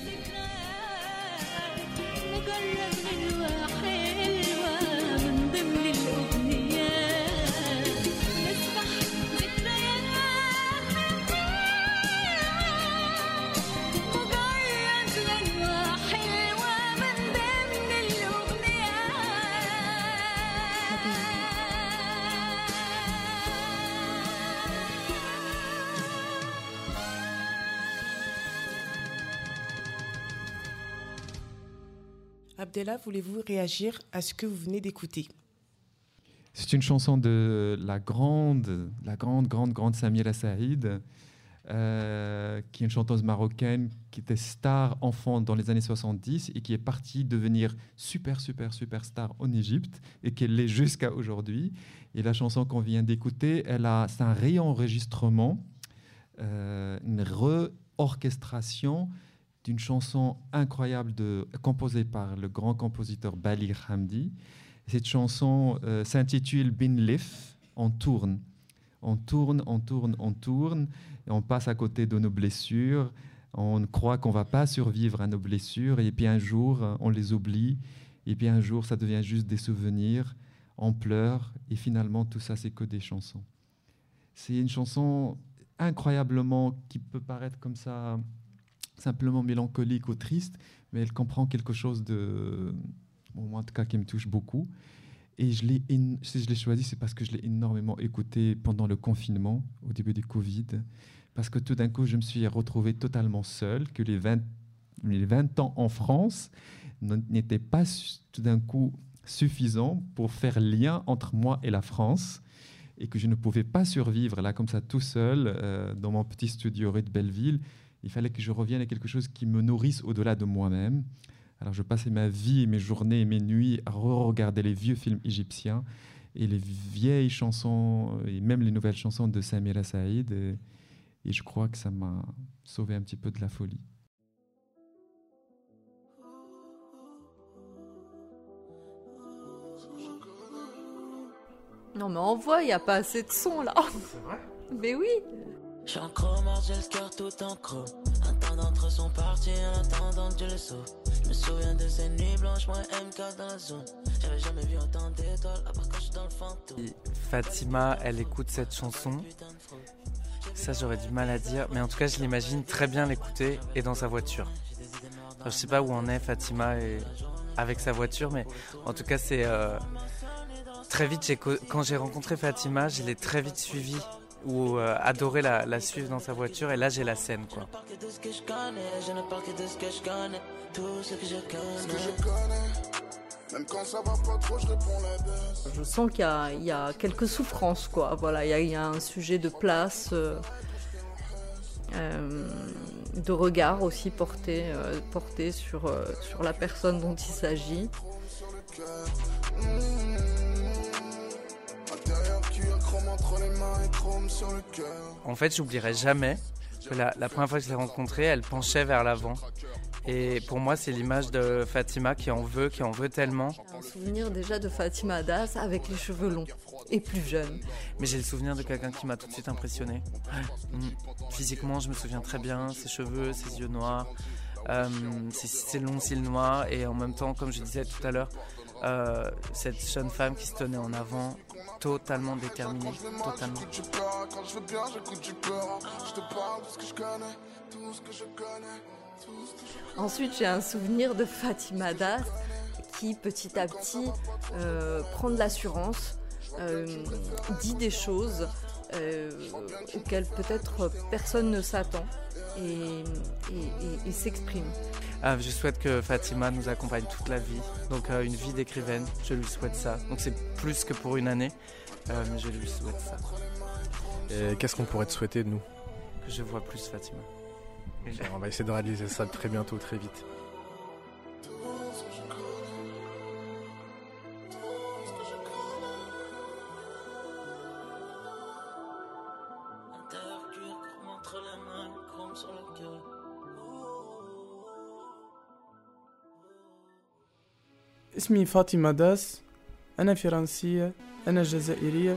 Abdella, voulez-vous réagir à ce que vous venez d'écouter? C'est une chanson de la grande, la grande, grande, grande Samira Saïd, euh, qui est une chanteuse marocaine qui était star enfant dans les années 70 et qui est partie devenir super, super, super star en Égypte et qui l'est jusqu'à aujourd'hui. Et la chanson qu'on vient d'écouter, c'est un réenregistrement, euh, une re-orchestration d'une chanson incroyable composée par le grand compositeur Balir Hamdi. Cette chanson euh, s'intitule Bin Lif, on tourne. On tourne, on tourne, on tourne, et on passe à côté de nos blessures. On croit qu'on va pas survivre à nos blessures, et puis un jour, on les oublie, et puis un jour, ça devient juste des souvenirs. On pleure, et finalement, tout ça, c'est que des chansons. C'est une chanson incroyablement qui peut paraître comme ça simplement mélancolique ou triste, mais elle comprend quelque chose de, bon, moi en tout cas, qui me touche beaucoup. Et je l'ai, si je l'ai choisi, c'est parce que je l'ai énormément écouté pendant le confinement, au début du Covid, parce que tout d'un coup, je me suis retrouvé totalement seul, que les 20, les 20 ans en France n'étaient pas tout d'un coup suffisants pour faire lien entre moi et la France et que je ne pouvais pas survivre là comme ça tout seul euh, dans mon petit studio rue de Belleville. Il fallait que je revienne à quelque chose qui me nourrisse au-delà de moi-même. Alors je passais ma vie, mes journées et mes nuits à re-regarder les vieux films égyptiens et les vieilles chansons et même les nouvelles chansons de Samira Saïd. Et, et je crois que ça m'a sauvé un petit peu de la folie. Non mais envoie, il a pas assez de son là. C'est vrai? Mais oui. J'suis en chromage, j'ai le cœur tout en croc. Un temps d'entre sont partis en attendant que Dieu le sauve. Je me souviens de ces nuits blanches, moi MK dans la zone. J'avais jamais vu autant d'étoiles, à part quand j'suis dans le fantôme. Fatima, elle écoute cette chanson Ça, j'aurais du mal à dire, mais en tout cas, je l'imagine très bien l'écouter et dans sa voiture. Alors, je sais pas où en est Fatima et avec sa voiture, mais en tout cas, c'est euh, très vite. Quand j'ai rencontré Fatima, je l'ai très vite suivie ou euh, adoré la, suivre dans sa voiture, et là, j'ai la scène, quoi. je sens qu'il y a, quelques souffrances, quoi. Il y a, un sujet de place, euh, euh, de regard aussi porté, porté sur, la personne dont il s'agit. Entre les mains et chrome sur le cœur. En fait, j'oublierai jamais que la, la première fois que je l'ai rencontrée, elle penchait vers l'avant. Et pour moi, c'est l'image de Fatima qui en veut, qui en veut tellement. Un souvenir déjà de Fatima Das avec les cheveux longs et plus jeune. Mais j'ai le souvenir de quelqu'un qui m'a tout de suite impressionné. Mm. Physiquement, je me souviens très bien, ses cheveux, ses yeux noirs, euh, ses, ses longs cils noirs, et en même temps, comme je disais tout à l'heure, euh, cette jeune femme qui se tenait en avant, totalement déterminée, totalement. Du peur, quand je veux bien, j'écoute du peur. Je te parle de ce que je connais, tout ce que je connais, tout ce que je Ensuite, j'ai un souvenir de Fatima Das qui, petit à petit, euh, prend de l'assurance, euh, dit des choses euh, auxquelles peut-être personne ne s'attend et, et- et- et s'exprime. Ah, je souhaite que Fatima nous accompagne toute la vie, donc euh, une vie d'écrivaine, je lui souhaite ça. Donc c'est plus que pour une année, euh, mais je lui souhaite ça. Et qu'est-ce qu'on pourrait te souhaiter de nous? Que je vois plus Fatima. On va essayer de réaliser ça très bientôt, très vite. اسمي فاطمة داس أنا فرنسية أنا جزائرية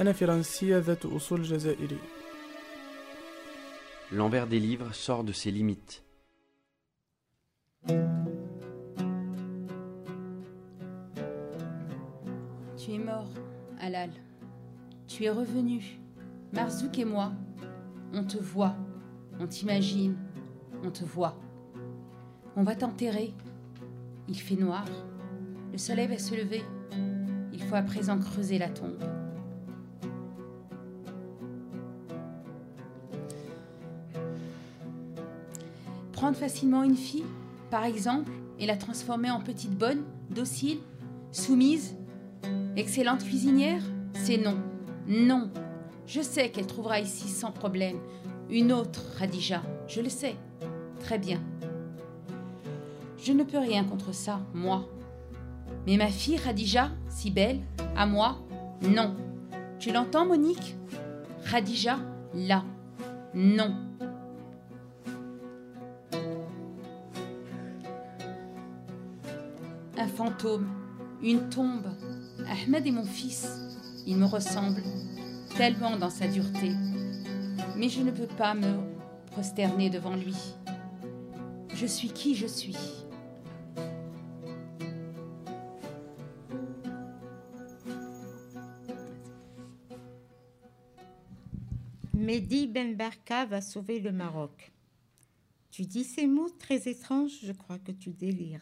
أنا فرنسية ذات أصول جزائرية L'envers des livres sort de ses limites. Tu es mort, Alal. Tu es revenu. Marzouk et moi, on te voit, on t'imagine, on te voit. On va t'enterrer. Il fait noir. Le soleil va se lever. Il faut à présent creuser la tombe. Prendre facilement une fille, par exemple, et la transformer en petite bonne, docile, soumise, excellente cuisinière C'est non. Non. Je sais qu'elle trouvera ici sans problème une autre Radija. Je le sais. Très bien. Je ne peux rien contre ça, moi. Mais ma fille Radija, si belle, à moi, non. Tu l'entends, Monique? Radija, là. Non. Un fantôme, une tombe. Ahmed est mon fils. Il me ressemble tellement dans sa dureté. Mais je ne peux pas me prosterner devant lui. Je suis qui je suis. Mehdi Ben Barka va sauver le Maroc. Tu dis ces mots très étranges, je crois que tu délires.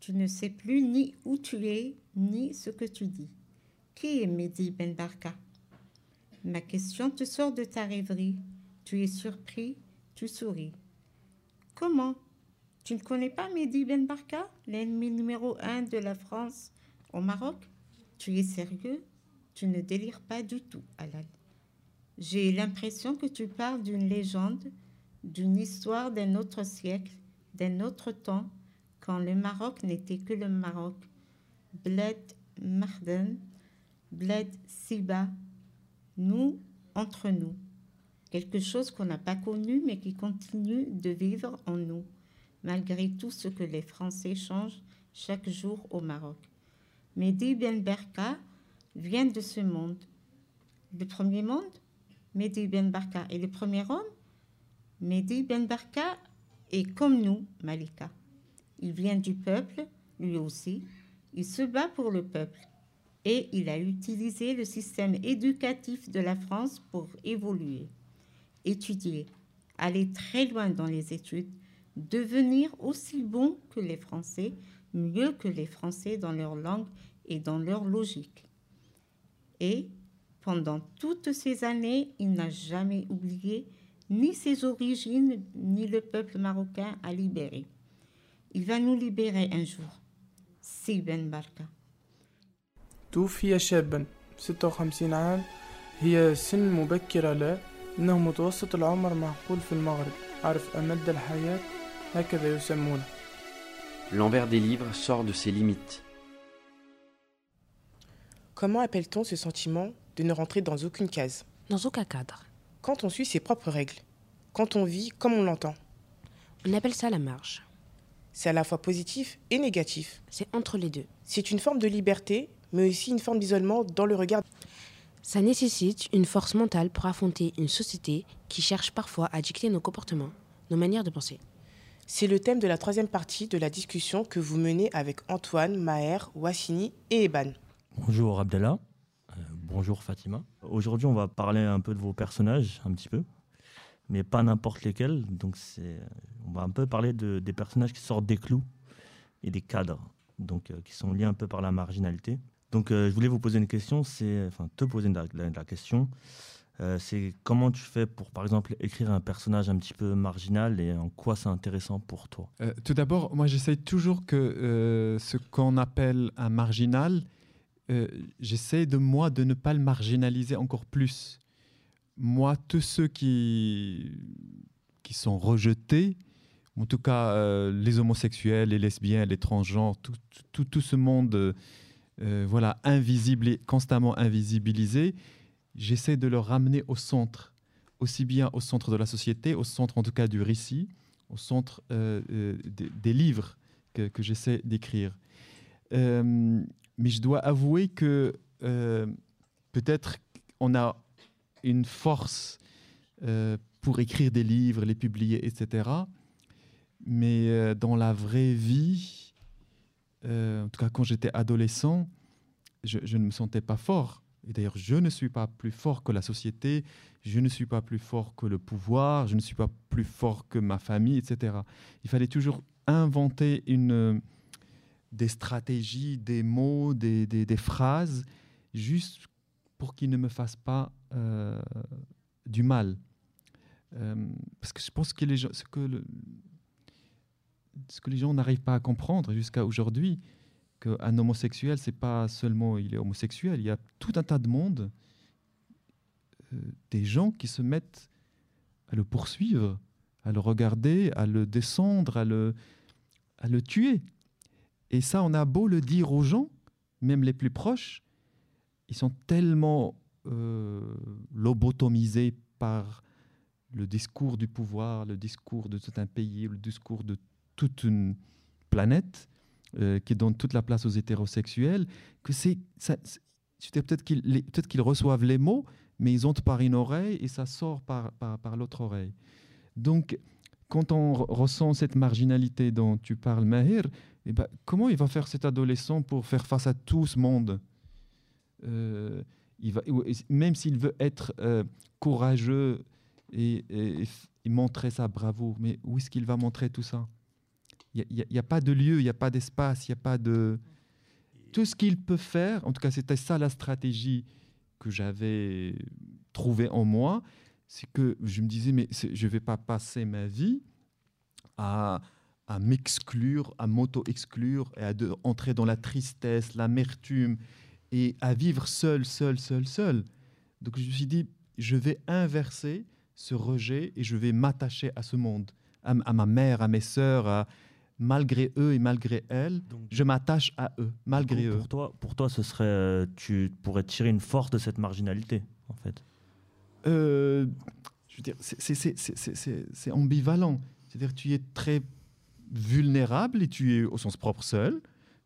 Tu ne sais plus ni où tu es, ni ce que tu dis. Qui est Mehdi Ben Barka? Ma question te sort de ta rêverie. Tu es surpris, tu souris. Comment? Tu ne connais pas Mehdi Ben Barka, l'ennemi numéro un de la France au Maroc? Tu es sérieux? Tu ne délires pas du tout, Alal. J'ai l'impression que tu parles d'une légende, d'une histoire d'un autre siècle, d'un autre temps, quand le Maroc n'était que le Maroc. Bled Marden, Bled Siba, nous, entre nous. Quelque chose qu'on n'a pas connu mais qui continue de vivre en nous, malgré tout ce que les Français changent chaque jour au Maroc. Mehdi Ben Berka vient de ce monde. Le premier monde Mehdi Ben Barka est le premier homme. Mehdi Ben Barka est comme nous, Malika. Il vient du peuple, lui aussi. Il se bat pour le peuple. Et il a utilisé le système éducatif de la France pour évoluer. étudier, aller très loin dans les études, devenir aussi bon que les Français, mieux que les Français dans leur langue et dans leur logique. Et pendant toutes ces années, il n'a jamais oublié ni ses origines, ni le peuple marocain à libérer. Il va nous libérer un jour. Si Ben Barka. توفي شابا 56 عام هي سن مبكرة لا إنه متوسط العمر معقول في المغرب عرف أمد الحياة هكذا يسمونه L'envers des livres sort de ses limites. Comment appelle-t-on ce sentiment De ne rentrer dans aucune case Dans aucun cadre. Quand on suit ses propres règles, quand on vit comme on l'entend. On appelle ça la marge. C'est à la fois positif et négatif. C'est entre les deux. C'est une forme de liberté, mais aussi une forme d'isolement dans le regard. Ça nécessite une force mentale pour affronter une société qui cherche parfois à dicter nos comportements, nos manières de penser. C'est le thème de la troisième partie de la discussion que vous menez avec Antoine, Maher, Wassini et Eban. Bonjour Abdallah, bonjour Fatima. Aujourd'hui on va parler un peu de vos personnages, un petit peu, mais pas n'importe lesquels. Donc on va un peu parler de, des personnages qui sortent des clous et des cadres, donc euh, qui sont liés un peu par la marginalité. Donc euh, je voulais vous poser une question, c'est, enfin te poser la, question, euh, c'est comment tu fais pour par exemple écrire un personnage un petit peu marginal et en quoi c'est intéressant pour toi? Tout d'abord, moi j'essaie toujours que ce qu'on appelle un marginal, euh, j'essaie de moi de ne pas le marginaliser encore plus. Moi, tous ceux qui, qui sont rejetés, en tout cas euh, les homosexuels, les lesbiens, les transgenres, tout, tout, tout ce monde euh, voilà, invisible et constamment invisibilisé, j'essaie de le ramener au centre, aussi bien au centre de la société, au centre en tout cas du récit, au centre des, livres que, j'essaie d'écrire. Mais je dois avouer que euh, peut-être on a une force euh, pour écrire des livres, les publier, etc. Mais euh, dans la vraie vie, en tout cas quand j'étais adolescent, je, je ne me sentais pas fort. Et d'ailleurs, je ne suis pas plus fort que la société, je ne suis pas plus fort que le pouvoir, je ne suis pas plus fort que ma famille, etc. Il fallait toujours inventer une, des stratégies, des mots, des, des- phrases, juste pour qu'ils ne me fassent pas euh, du mal. Euh, parce que je pense que les gens, ce que, ce que les gens n'arrivent pas à comprendre jusqu'à aujourd'hui, qu'un homosexuel, c'est pas seulement il est homosexuel, il y a tout un tas de monde, euh, des gens qui se mettent à le poursuivre, à le regarder, à le descendre, à le, à le tuer. Et ça, on a beau le dire aux gens, même les plus proches, ils sont tellement euh, lobotomisés par le discours du pouvoir, le discours de tout un pays, le discours de toute une planète euh, qui donne toute la place aux hétérosexuels, que c'est, peut-être qu'ils, peut-être qu'ils reçoivent les mots, mais ils entrent par une oreille et ça sort par, par, par l'autre oreille. Donc, quand on re- ressent cette marginalité dont tu parles, Mahir, eh ben, comment il va faire cet adolescent pour faire face à tout ce monde? Euh, il va, Même s'il veut être euh, courageux et, montrer sa bravoure, mais où est-ce qu'il va montrer tout ça? Il n'y a, pas de lieu, il n'y a pas d'espace, il n'y a pas de... Tout ce qu'il peut faire, en tout cas c'était ça la stratégie que j'avais trouvée en moi, c'est que je me disais, mais je ne vais pas passer ma vie à, à m'exclure, à m'auto-exclure et à de- entrer dans la tristesse, l'amertume et à vivre seul, seul, seul, seul. Donc je me suis dit, je vais inverser ce rejet et je vais m'attacher à ce monde, à, ma mère, à mes sœurs, à- malgré eux et malgré elles, je m'attache à eux, malgré coup, eux. Pour toi, pour toi, ce serait, euh, tu pourrais tirer une force de cette marginalité, en fait. C'est- ambivalent. C'est-à-dire, tu es très vulnérable et tu es au sens propre seul,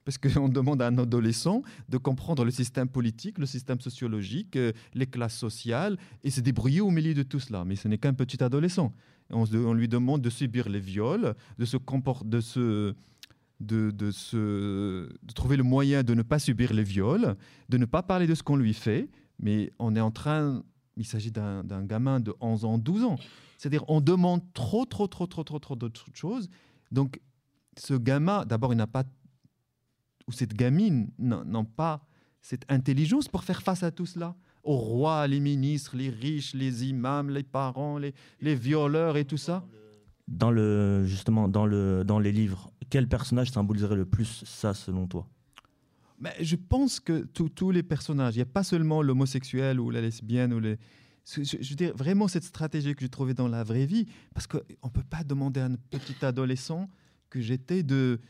parce qu'on demande à un adolescent de comprendre le système politique, le système sociologique, euh, les classes sociales, et se débrouiller au milieu de tout cela. Mais ce n'est qu'un petit adolescent. On, lui demande de subir les viols, de se de se de, se, de trouver le moyen de ne pas subir les viols, de ne pas parler de ce qu'on lui fait, mais on est en train il s'agit d'un gamin de 11 ans, 12 ans. C'est-à-dire, on demande trop, trop, trop, trop, trop, trop d'autres choses. Donc, ce gamin, d'abord, il n'a pas, ou cette gamine, n'ont pas cette intelligence pour faire face à tout cela. Au roi, les ministres, les riches, les imams, les parents, les, les violeurs et tout ça. Dans le, justement, dans, le, dans les livres, quel personnage symboliserait le plus ça selon toi? Mais je pense que tous- les personnages, il n'y a pas seulement l'homosexuel ou la lesbienne ou les. Je, veux dire, vraiment cette stratégie que j'ai trouvée dans la vraie vie, parce qu'on ne peut pas demander à un petit adolescent que j'étais de,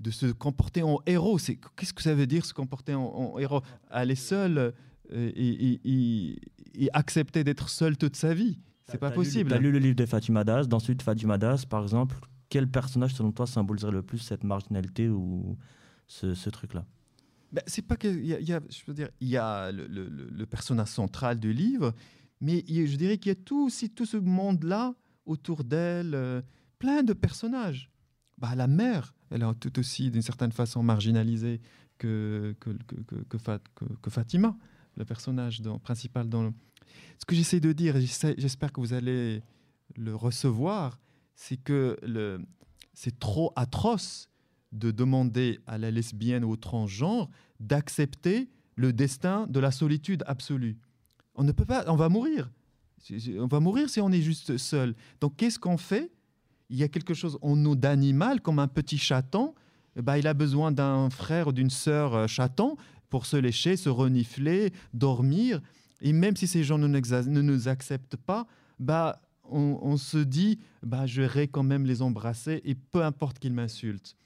de se comporter en héros. C'est- Qu'est-ce que ça veut dire se comporter en, en héros? Aller seul euh, et, et- et- et accepter d'être seul toute sa vie. C'est pas possible. T'as lu le livre de Fatima Das. Dans celui de Fatima Das, par exemple, quel personnage selon toi symboliserait le plus cette marginalité ou ce, ce truc-là? Ben, c'est pas qu'il y a, il y a- je veux dire, il y a le, personnage central du livre, mais je dirais qu'il y a tout aussi tout ce monde-là autour d'elle, euh, plein de personnages. Bah, la mère, elle est tout aussi d'une certaine façon marginalisée que, que, que, que- que Fat- que- que Fatima, le personnage principal dans. Ce que j'essaie de dire, j'espère que vous allez le recevoir, c'est que le, c'est trop atroce de demander à la lesbienne ou au transgenre d'accepter le destin de la solitude absolue. On ne peut pas, on va mourir. On va mourir si on est juste seul. Donc qu'est-ce qu'on fait? Il y a quelque chose en nous d'animal, comme un petit chaton. Ben, il a besoin d'un frère ou d'une sœur euh, chaton pour se lécher, se renifler, dormir. Et même si ces gens ne, nous- ne nous acceptent pas, bah, on, on se dit, bah, je vais quand même les embrasser et peu importe qu'ils m'insultent.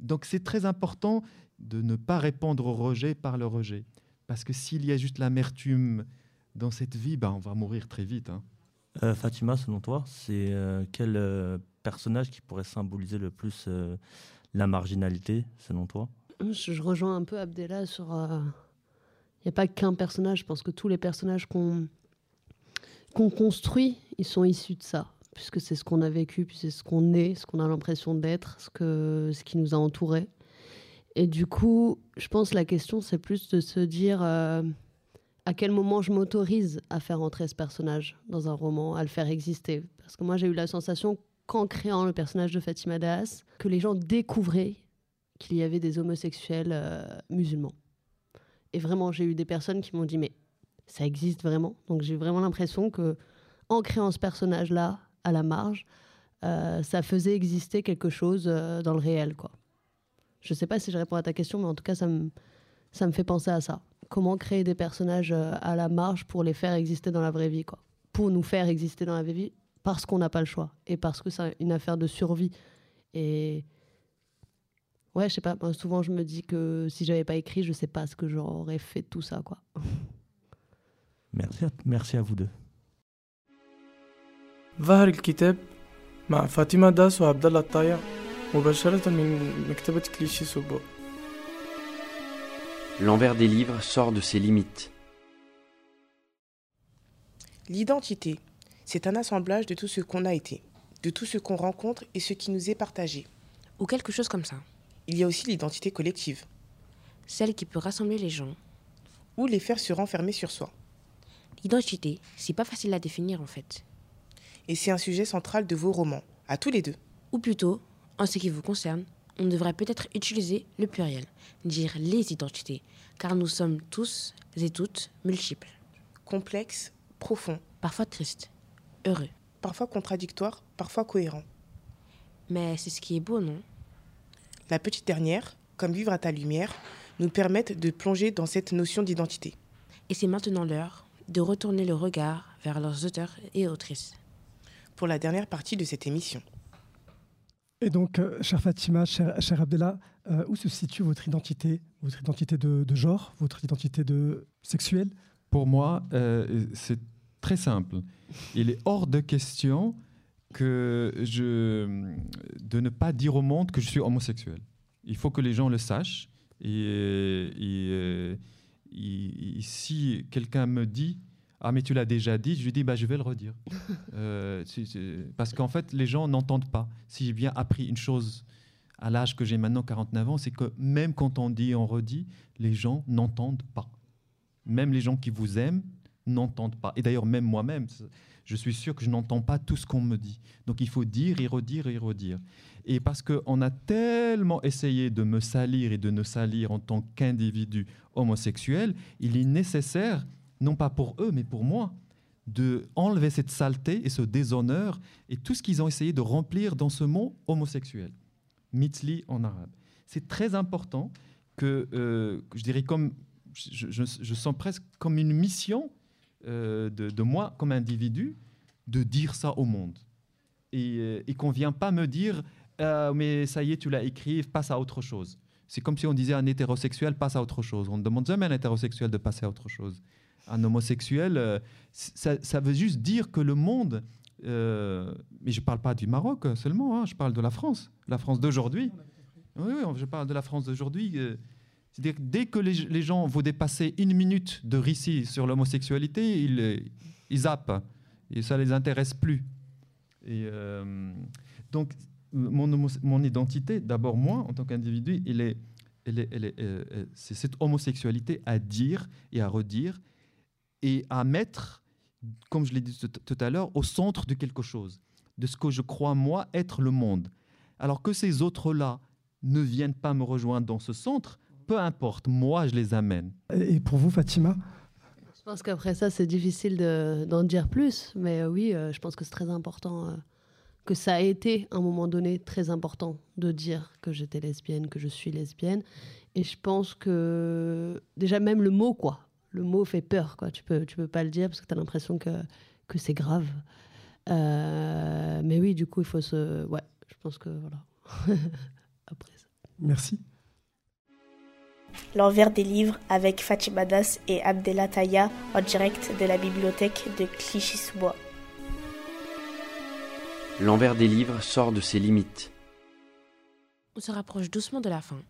Donc c'est très important de ne pas répondre au rejet par le rejet. Parce que s'il y a juste l'amertume dans cette vie, bah, on va mourir très vite. hein. Euh, Fatima, selon toi, c'est euh, quel euh, personnage qui pourrait symboliser le plus euh, la marginalité, selon toi? Je, je rejoins un peu Abdella sur. Il n'y a pas qu'un personnage. Je pense que tous les personnages qu'on qu'on construit, ils sont issus de ça. Puisque c'est ce qu'on a vécu, puis c'est ce qu'on est, ce qu'on a l'impression d'être, ce, que, ce qui nous a entourés. Et du coup, je pense que la question, c'est plus de se dire euh, à quel moment je m'autorise à faire entrer ce personnage dans un roman, à le faire exister? Parce que moi, j'ai eu la sensation, qu'en créant le personnage de Fatima Das, que les gens découvraient qu'il y avait des homosexuels euh, musulmans. Et vraiment, j'ai eu des personnes qui m'ont dit, mais ça existe vraiment? Donc j'ai vraiment l'impression que en créant ce personnage-là, à la marge, euh, ça faisait exister quelque chose euh, dans le réel. quoi. Je sais pas si je réponds à ta question, mais en tout cas, ça me, ça me fait penser à ça. Comment créer des personnages euh, à la marge pour les faire exister dans la vraie vie, quoi. Pour nous faire exister dans la vraie vie, parce qu'on n'a pas le choix et parce que c'est une affaire de survie. Et ouais, je sais pas. Souvent, je me dis que si j'avais pas écrit, je sais pas ce que j'aurais fait de tout ça, quoi. Merci merci à vous deux. ظهر الكتاب مع فاطمة داس وعبد الله الطايع مباشرة من مكتبة كليشي سوبو L'envers des livres sort de ses limites. L'identité, c'est un assemblage de tout ce qu'on a été, de tout ce qu'on rencontre et ce qui nous est partagé. Ou quelque chose comme ça. Il y a aussi l'identité collective. Celle qui peut rassembler les gens. Ou les faire se renfermer sur soi. L'identité, c'est pas facile à définir en fait. Et c'est un sujet central de vos romans, à tous les deux. Ou plutôt, en ce qui vous concerne, on devrait peut-être utiliser le pluriel, dire les identités, car nous sommes tous et toutes multiples. Complexes, profonds. Parfois tristes, heureux. Parfois contradictoires, parfois cohérents. Mais c'est ce qui est beau, non? La petite dernière, comme vivre à ta lumière, nous permettent de plonger dans cette notion d'identité. Et c'est maintenant l'heure de retourner le regard vers leurs auteurs et autrices. Pour la dernière partie de cette émission. Et donc, euh, chère Fatima, cher, cher Abdallah, euh, où se situe votre identité Votre identité de, de genre Votre identité de sexuelle? Pour moi, euh, c'est très simple. Il est hors de question que je, de ne pas dire au monde que je suis homosexuel. Il faut que les gens le sachent. Et, et, euh, et- et si quelqu'un me dit Ah, mais tu l'as déjà dit, je lui dis bah, Je vais le redire. Euh, parce qu'en fait, les gens n'entendent pas. Si j'ai bien appris une chose à l'âge que j'ai maintenant, 49 ans, c'est que même quand on dit, on redit, les gens n'entendent pas. Même les gens qui vous aiment n'entendent pas. Et d'ailleurs, même moi-même, je suis sûr que je n'entends pas tout ce qu'on me dit. Donc il faut dire et redire et redire. Et parce qu'on a tellement essayé de me salir et de ne salir en tant qu'individu homosexuel, il est nécessaire, non pas pour eux, mais pour moi, de enlever cette saleté et ce déshonneur et tout ce qu'ils ont essayé de remplir dans ce mot homosexuel. Mitli en arabe. C'est très important que, euh, je dirais comme, je, sens presque comme une mission euh, de, moi comme individu de dire ça au monde. Et, euh, et qu'on ne vient pas me dire, mais ça y est, tu l'as écrit, passe à autre chose. C'est comme si on disait à un hétérosexuel, passe à autre chose. On ne demande jamais à un hétérosexuel de passer à autre chose un homosexuel, euh, ça, veut juste dire que le monde, euh, mais je ne parle pas du Maroc seulement, hein, je parle de la France, la France d'aujourd'hui. Oui, oui, je parle de la France d'aujourd'hui. Euh, c'est-à-dire que dès que les, gens vont dépasser une minute de récit sur l'homosexualité, ils, ils et ça ne les intéresse plus. Donc, mon, identité, d'abord moi, en tant qu'individu, c'est cette homosexualité à dire et à redire et à mettre, comme je l'ai dit tout à l'heure, au centre de quelque chose, de ce que je crois moi être le monde. Alors que ces autres-là ne viennent pas me rejoindre dans ce centre, peu importe, moi je les amène. Et pour vous, Fatima? Je pense qu'après ça, c'est difficile d'en dire plus, mais euh, oui, euh, je pense que c'est très important, euh, que ça a été à un moment donné très important de dire que j'étais lesbienne, que je suis lesbienne. Et je pense que déjà même le mot, quoi, le mot fait peur, quoi. Tu peux, tu peux pas le dire parce que tu as l'impression que, que c'est grave. Euh, mais oui, du coup, il faut se. Ouais, je pense que voilà. Après ça. Merci. L'envers des livres avec Fatima Das et Abdella Taya en direct de la bibliothèque de Clichy-sous-Bois. L'envers des livres sort de ses limites. On se rapproche doucement de la fin.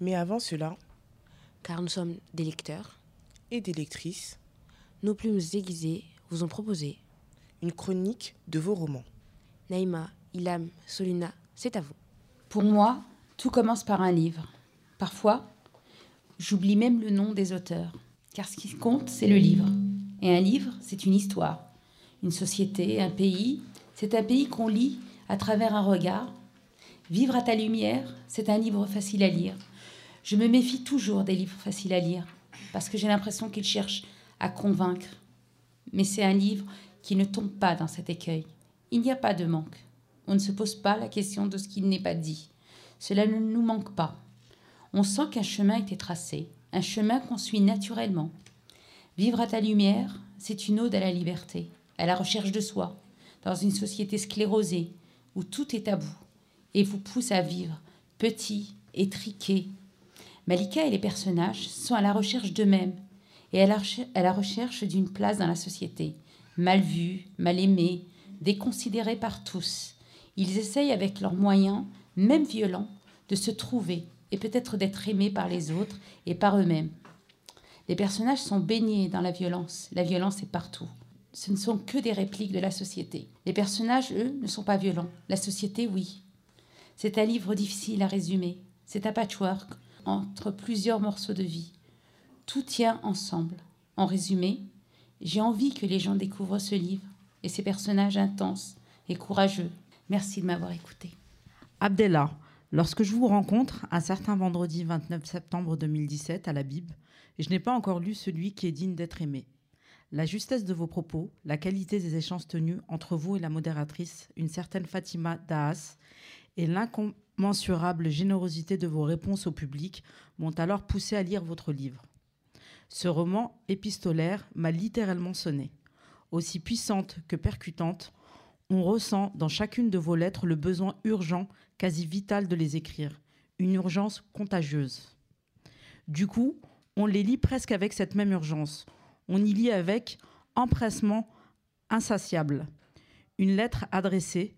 Mais avant cela, car nous sommes des lecteurs, et des lectrices, nos plumes aiguisées vous ont proposé une chronique de vos romans. Naïma, Ilham, Solina, c'est à vous. Pour moi, tout commence par un livre. Parfois, j'oublie même le nom des auteurs, car ce qui compte, c'est le livre. Et un livre, c'est une histoire. Une société, un pays, c'est un pays qu'on lit à travers un regard. Vivre à ta lumière, c'est un livre facile à lire. Je me méfie toujours des livres faciles à lire parce que j'ai l'impression qu'il cherche à convaincre. Mais c'est un livre qui ne tombe pas dans cet écueil. Il n'y a pas de manque. On ne se pose pas la question de ce qui n'est pas dit. Cela ne nous manque pas. On sent qu'un chemin était tracé, un chemin qu'on suit naturellement. Vivre à ta lumière, c'est une ode à la liberté, à la recherche de soi, dans une société sclérosée où tout est tabou et vous pousse à vivre petit, étriqué, Malika et les personnages sont à la recherche d'eux-mêmes et à la, recherche d'une place dans la société. Mal vus, mal aimés, déconsidérés par tous. Ils essayent avec leurs moyens, même violents, de se trouver et peut-être d'être aimés par les autres et par eux-mêmes. Les personnages sont baignés dans la violence. La violence est partout. Ce ne sont que des répliques de la société. Les personnages, eux, ne sont pas violents. La société, oui. C'est un livre difficile à résumer. C'est un patchwork entre plusieurs morceaux de vie. Tout tient ensemble. En résumé, j'ai envie que les gens découvrent ce livre et ses personnages intenses et courageux. Merci de m'avoir écouté. Abdella, lorsque je vous rencontre un certain vendredi 29 septembre 2017 à la Bible, je n'ai pas encore lu celui qui est digne d'être aimé. La justesse de vos propos, la qualité des échanges tenus entre vous et la modératrice, une certaine Fatima Daas, et l'incommensurable générosité de vos réponses au public m'ont alors poussé à lire votre livre. Ce roman épistolaire m'a littéralement sonné. Aussi puissante que percutante, on ressent dans chacune de vos lettres le besoin urgent, quasi vital de les écrire, une urgence contagieuse. Du coup, on les lit presque avec cette même urgence. On y lit avec empressement insatiable. Une lettre adressée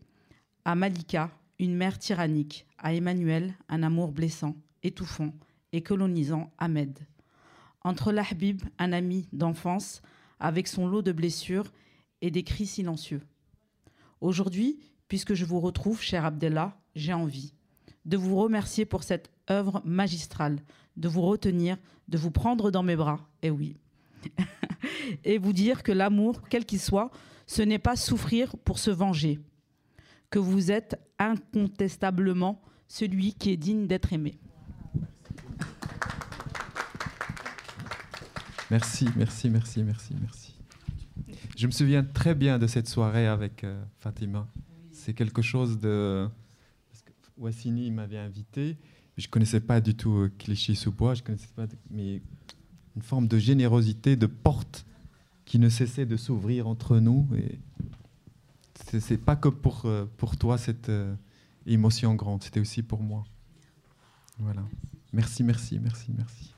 à Malika, une mère tyrannique, à Emmanuel, un amour blessant, étouffant et colonisant Ahmed. Entre l'Ahbib, un ami d'enfance, avec son lot de blessures et des cris silencieux. Aujourd'hui, puisque je vous retrouve, cher Abdallah, j'ai envie de vous remercier pour cette œuvre magistrale, de vous retenir, de vous prendre dans mes bras, et eh oui, et vous dire que l'amour, quel qu'il soit, ce n'est pas souffrir pour se venger, que vous êtes incontestablement celui qui est digne d'être aimé. Merci, merci, merci, merci, merci. Je me souviens très bien de cette soirée avec euh, Fatima. C'est quelque chose de... Wassini m'avait invité. Je ne connaissais pas du tout euh, Clichy-sous-Bois, je connaissais pas, mais une forme de générosité, de porte qui ne cessait de s'ouvrir entre nous. Et c'est pas que pour, euh, pour toi cette euh, émotion grande, c'était aussi pour moi. Voilà. Merci, merci, merci, merci.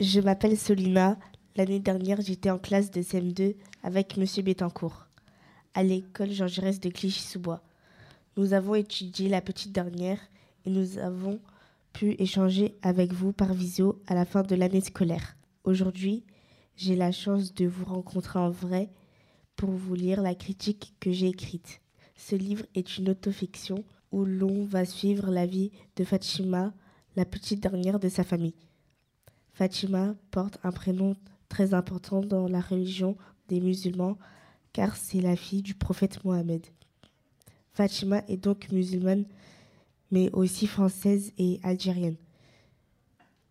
Je m'appelle Solina. L'année dernière, j'étais en classe de CM2 avec Monsieur Bettencourt, à l'école Jean Jaurès de Clichy-sous-Bois. Nous avons étudié la petite dernière et nous avons pu échanger avec vous par visio à la fin de l'année scolaire. Aujourd'hui, j'ai la chance de vous rencontrer en vrai pour vous lire la critique que j'ai écrite. Ce livre est une autofiction où l'on va suivre la vie de Fatima, la petite dernière de sa famille. Fatima porte un prénom très important dans la religion des musulmans car c'est la fille du prophète Mohammed. Fatima est donc musulmane mais aussi française et algérienne.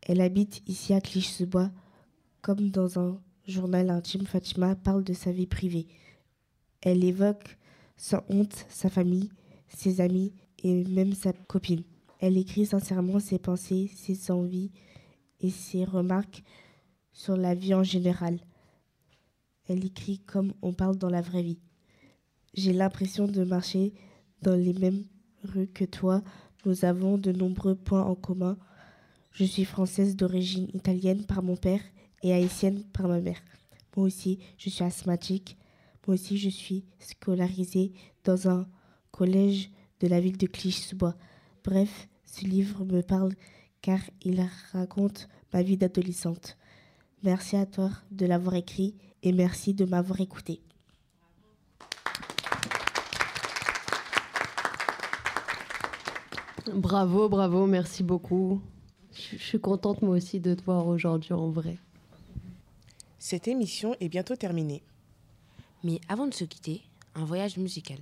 Elle habite ici à Clichy-sous-Bois. Comme dans un journal intime, Fatima parle de sa vie privée. Elle évoque sans honte sa famille, ses amis et même sa copine. Elle écrit sincèrement ses pensées, ses envies et ses remarques sur la vie en général. Elle écrit comme on parle dans la vraie vie. J'ai l'impression de marcher dans les mêmes rues que toi. Nous avons de nombreux points en commun. Je suis française d'origine italienne par mon père et haïtienne par ma mère. Moi aussi, je suis asthmatique. Moi aussi, je suis scolarisée dans un collège de la ville de Clichy-sous-Bois. Bref, ce livre me parle car il raconte ma vie d'adolescente. Merci à toi de l'avoir écrit et merci de m'avoir écouté. Bravo, bravo, merci beaucoup. Je suis contente moi aussi de te voir aujourd'hui en vrai. Cette émission est bientôt terminée. Mais avant de se quitter, un voyage musical.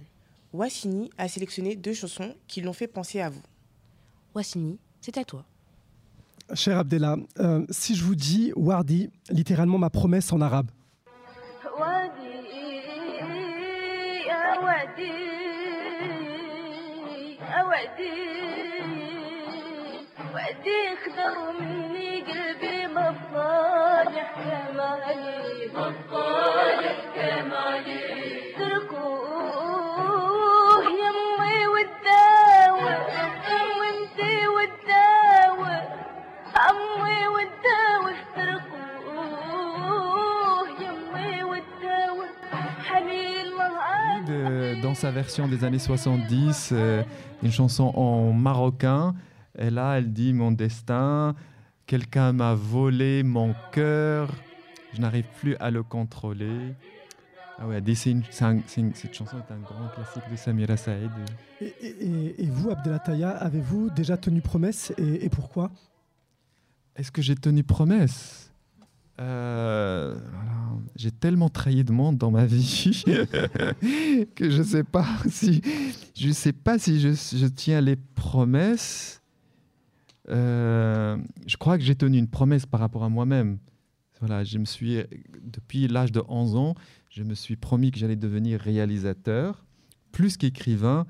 Wassini a sélectionné deux chansons qui l'ont fait penser à vous. Wassini, c'est à toi. Cher Abdella, euh, si je vous dis Wardi, littéralement ma promesse en arabe. Wardi, ah, ah, يا وادي يا وادي وادي خضر مني قلبي مصالح كمالي مصالح كمالي تركوه يمي والداوى وانتي والداوى عمي والداوى تركوه يمي والداوى حنين الله de- dans sa version des années 70, euh, une chanson en marocain. Et là, elle dit Mon destin, quelqu'un m'a volé mon cœur, je n'arrive plus à le contrôler. Ah ouais, une- un- une- cette chanson est un grand classique de Samira Saïd. et, et- et vous, Abdella Taya, avez-vous déjà tenu promesse et, et pourquoi? Est-ce que j'ai tenu promesse? Euh, J'ai tellement trahi de monde dans ma vie que je sais pas si je sais pas si je, je tiens les promesses. Euh, je crois que j'ai tenu une promesse par rapport à moi-même. Voilà, je me suis depuis l'âge de 11 ans, je me suis promis que j'allais devenir réalisateur plus qu'écrivain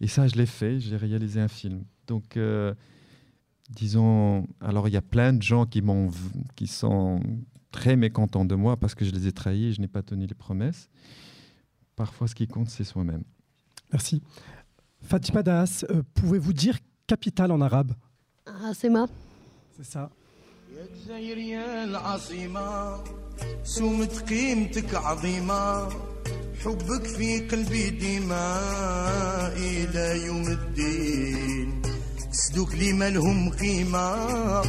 et ça je l'ai fait, j'ai réalisé un film. Donc euh, disons, alors il y a plein de gens qui, qui sont très mécontents de moi parce que je les ai trahis je n'ai pas tenu les promesses. Parfois, ce qui compte, c'est soi-même. Merci. Fatima Das, euh, pouvez-vous dire capitale en arabe? Ah, c'est ma. C'est ça. يا جزاير يا العاصمة سومة قيمتك عظيمة حبك في قلبي ديما إلى يوم الدين سدوك لي ما لهم قيمة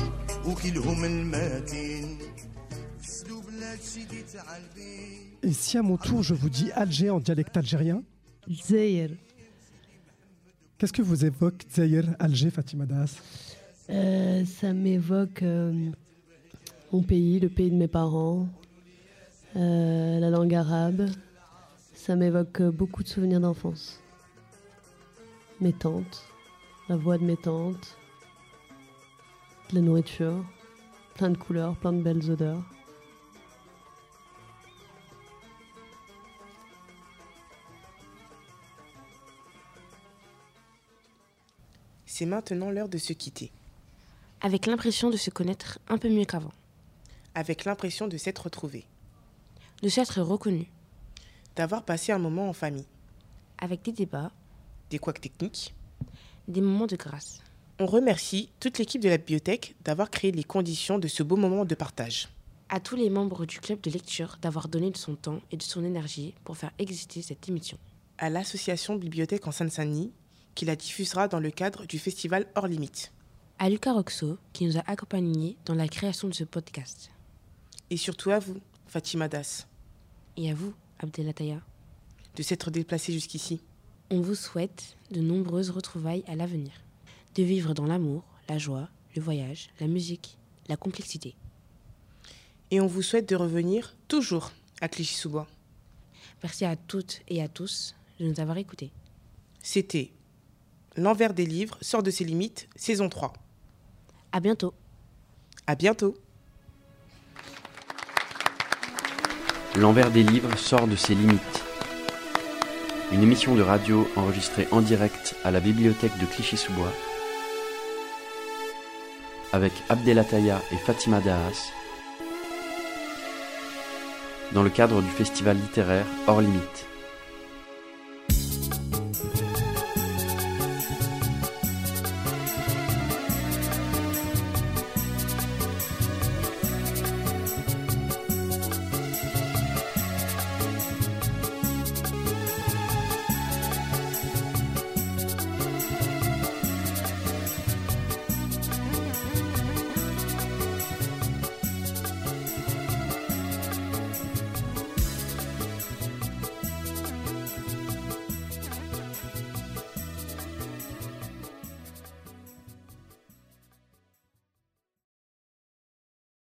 وكلهم الماتين سدو بلاد سيدي تعالبي Et si à mon tour je vous dis Alger en dialecte algérien Zaire. Qu'est-ce que vous évoque Zaire, Alger, Fatima Das euh, ça m'évoque euh, mon pays, le pays de mes parents. Euh, la langue arabe, ça m'évoque beaucoup de souvenirs d'enfance. Mes tantes, la voix de mes tantes, de la nourriture, plein de couleurs, plein de belles odeurs. C'est maintenant l'heure de se quitter. Avec l'impression de se connaître un peu mieux qu'avant. Avec l'impression de s'être retrouvés. De s'être reconnu. D'avoir passé un moment en famille. Avec des débats. Des couacs techniques. Des moments de grâce. On remercie toute l'équipe de la bibliothèque d'avoir créé les conditions de ce beau moment de partage. À tous les membres du club de lecture d'avoir donné de son temps et de son énergie pour faire exister cette émission. À l'association Bibliothèque en Seine-Saint-Denis, qui la diffusera dans le cadre du festival Hors Limite. À Lucas Roxo, qui nous a accompagnés dans la création de ce podcast. Et surtout à vous, Fatima Das. Et à vous, Abdelataya. De s'être déplacé jusqu'ici. On vous souhaite de nombreuses retrouvailles à l'avenir. De vivre dans l'amour, la joie, le voyage, la musique, la complexité. Et on vous souhaite de revenir toujours à Clichy-sous-Bois. Merci à toutes et à tous de nous avoir écoutés. C'était L'envers des livres sort de ses limites, saison 3. À bientôt. À bientôt. L'envers des livres sort de ses limites. Une émission de radio enregistrée en direct à la bibliothèque de Clichy-sous-Bois avec Abdelataya et Fatima Dahas dans le cadre du festival littéraire Hors Limite.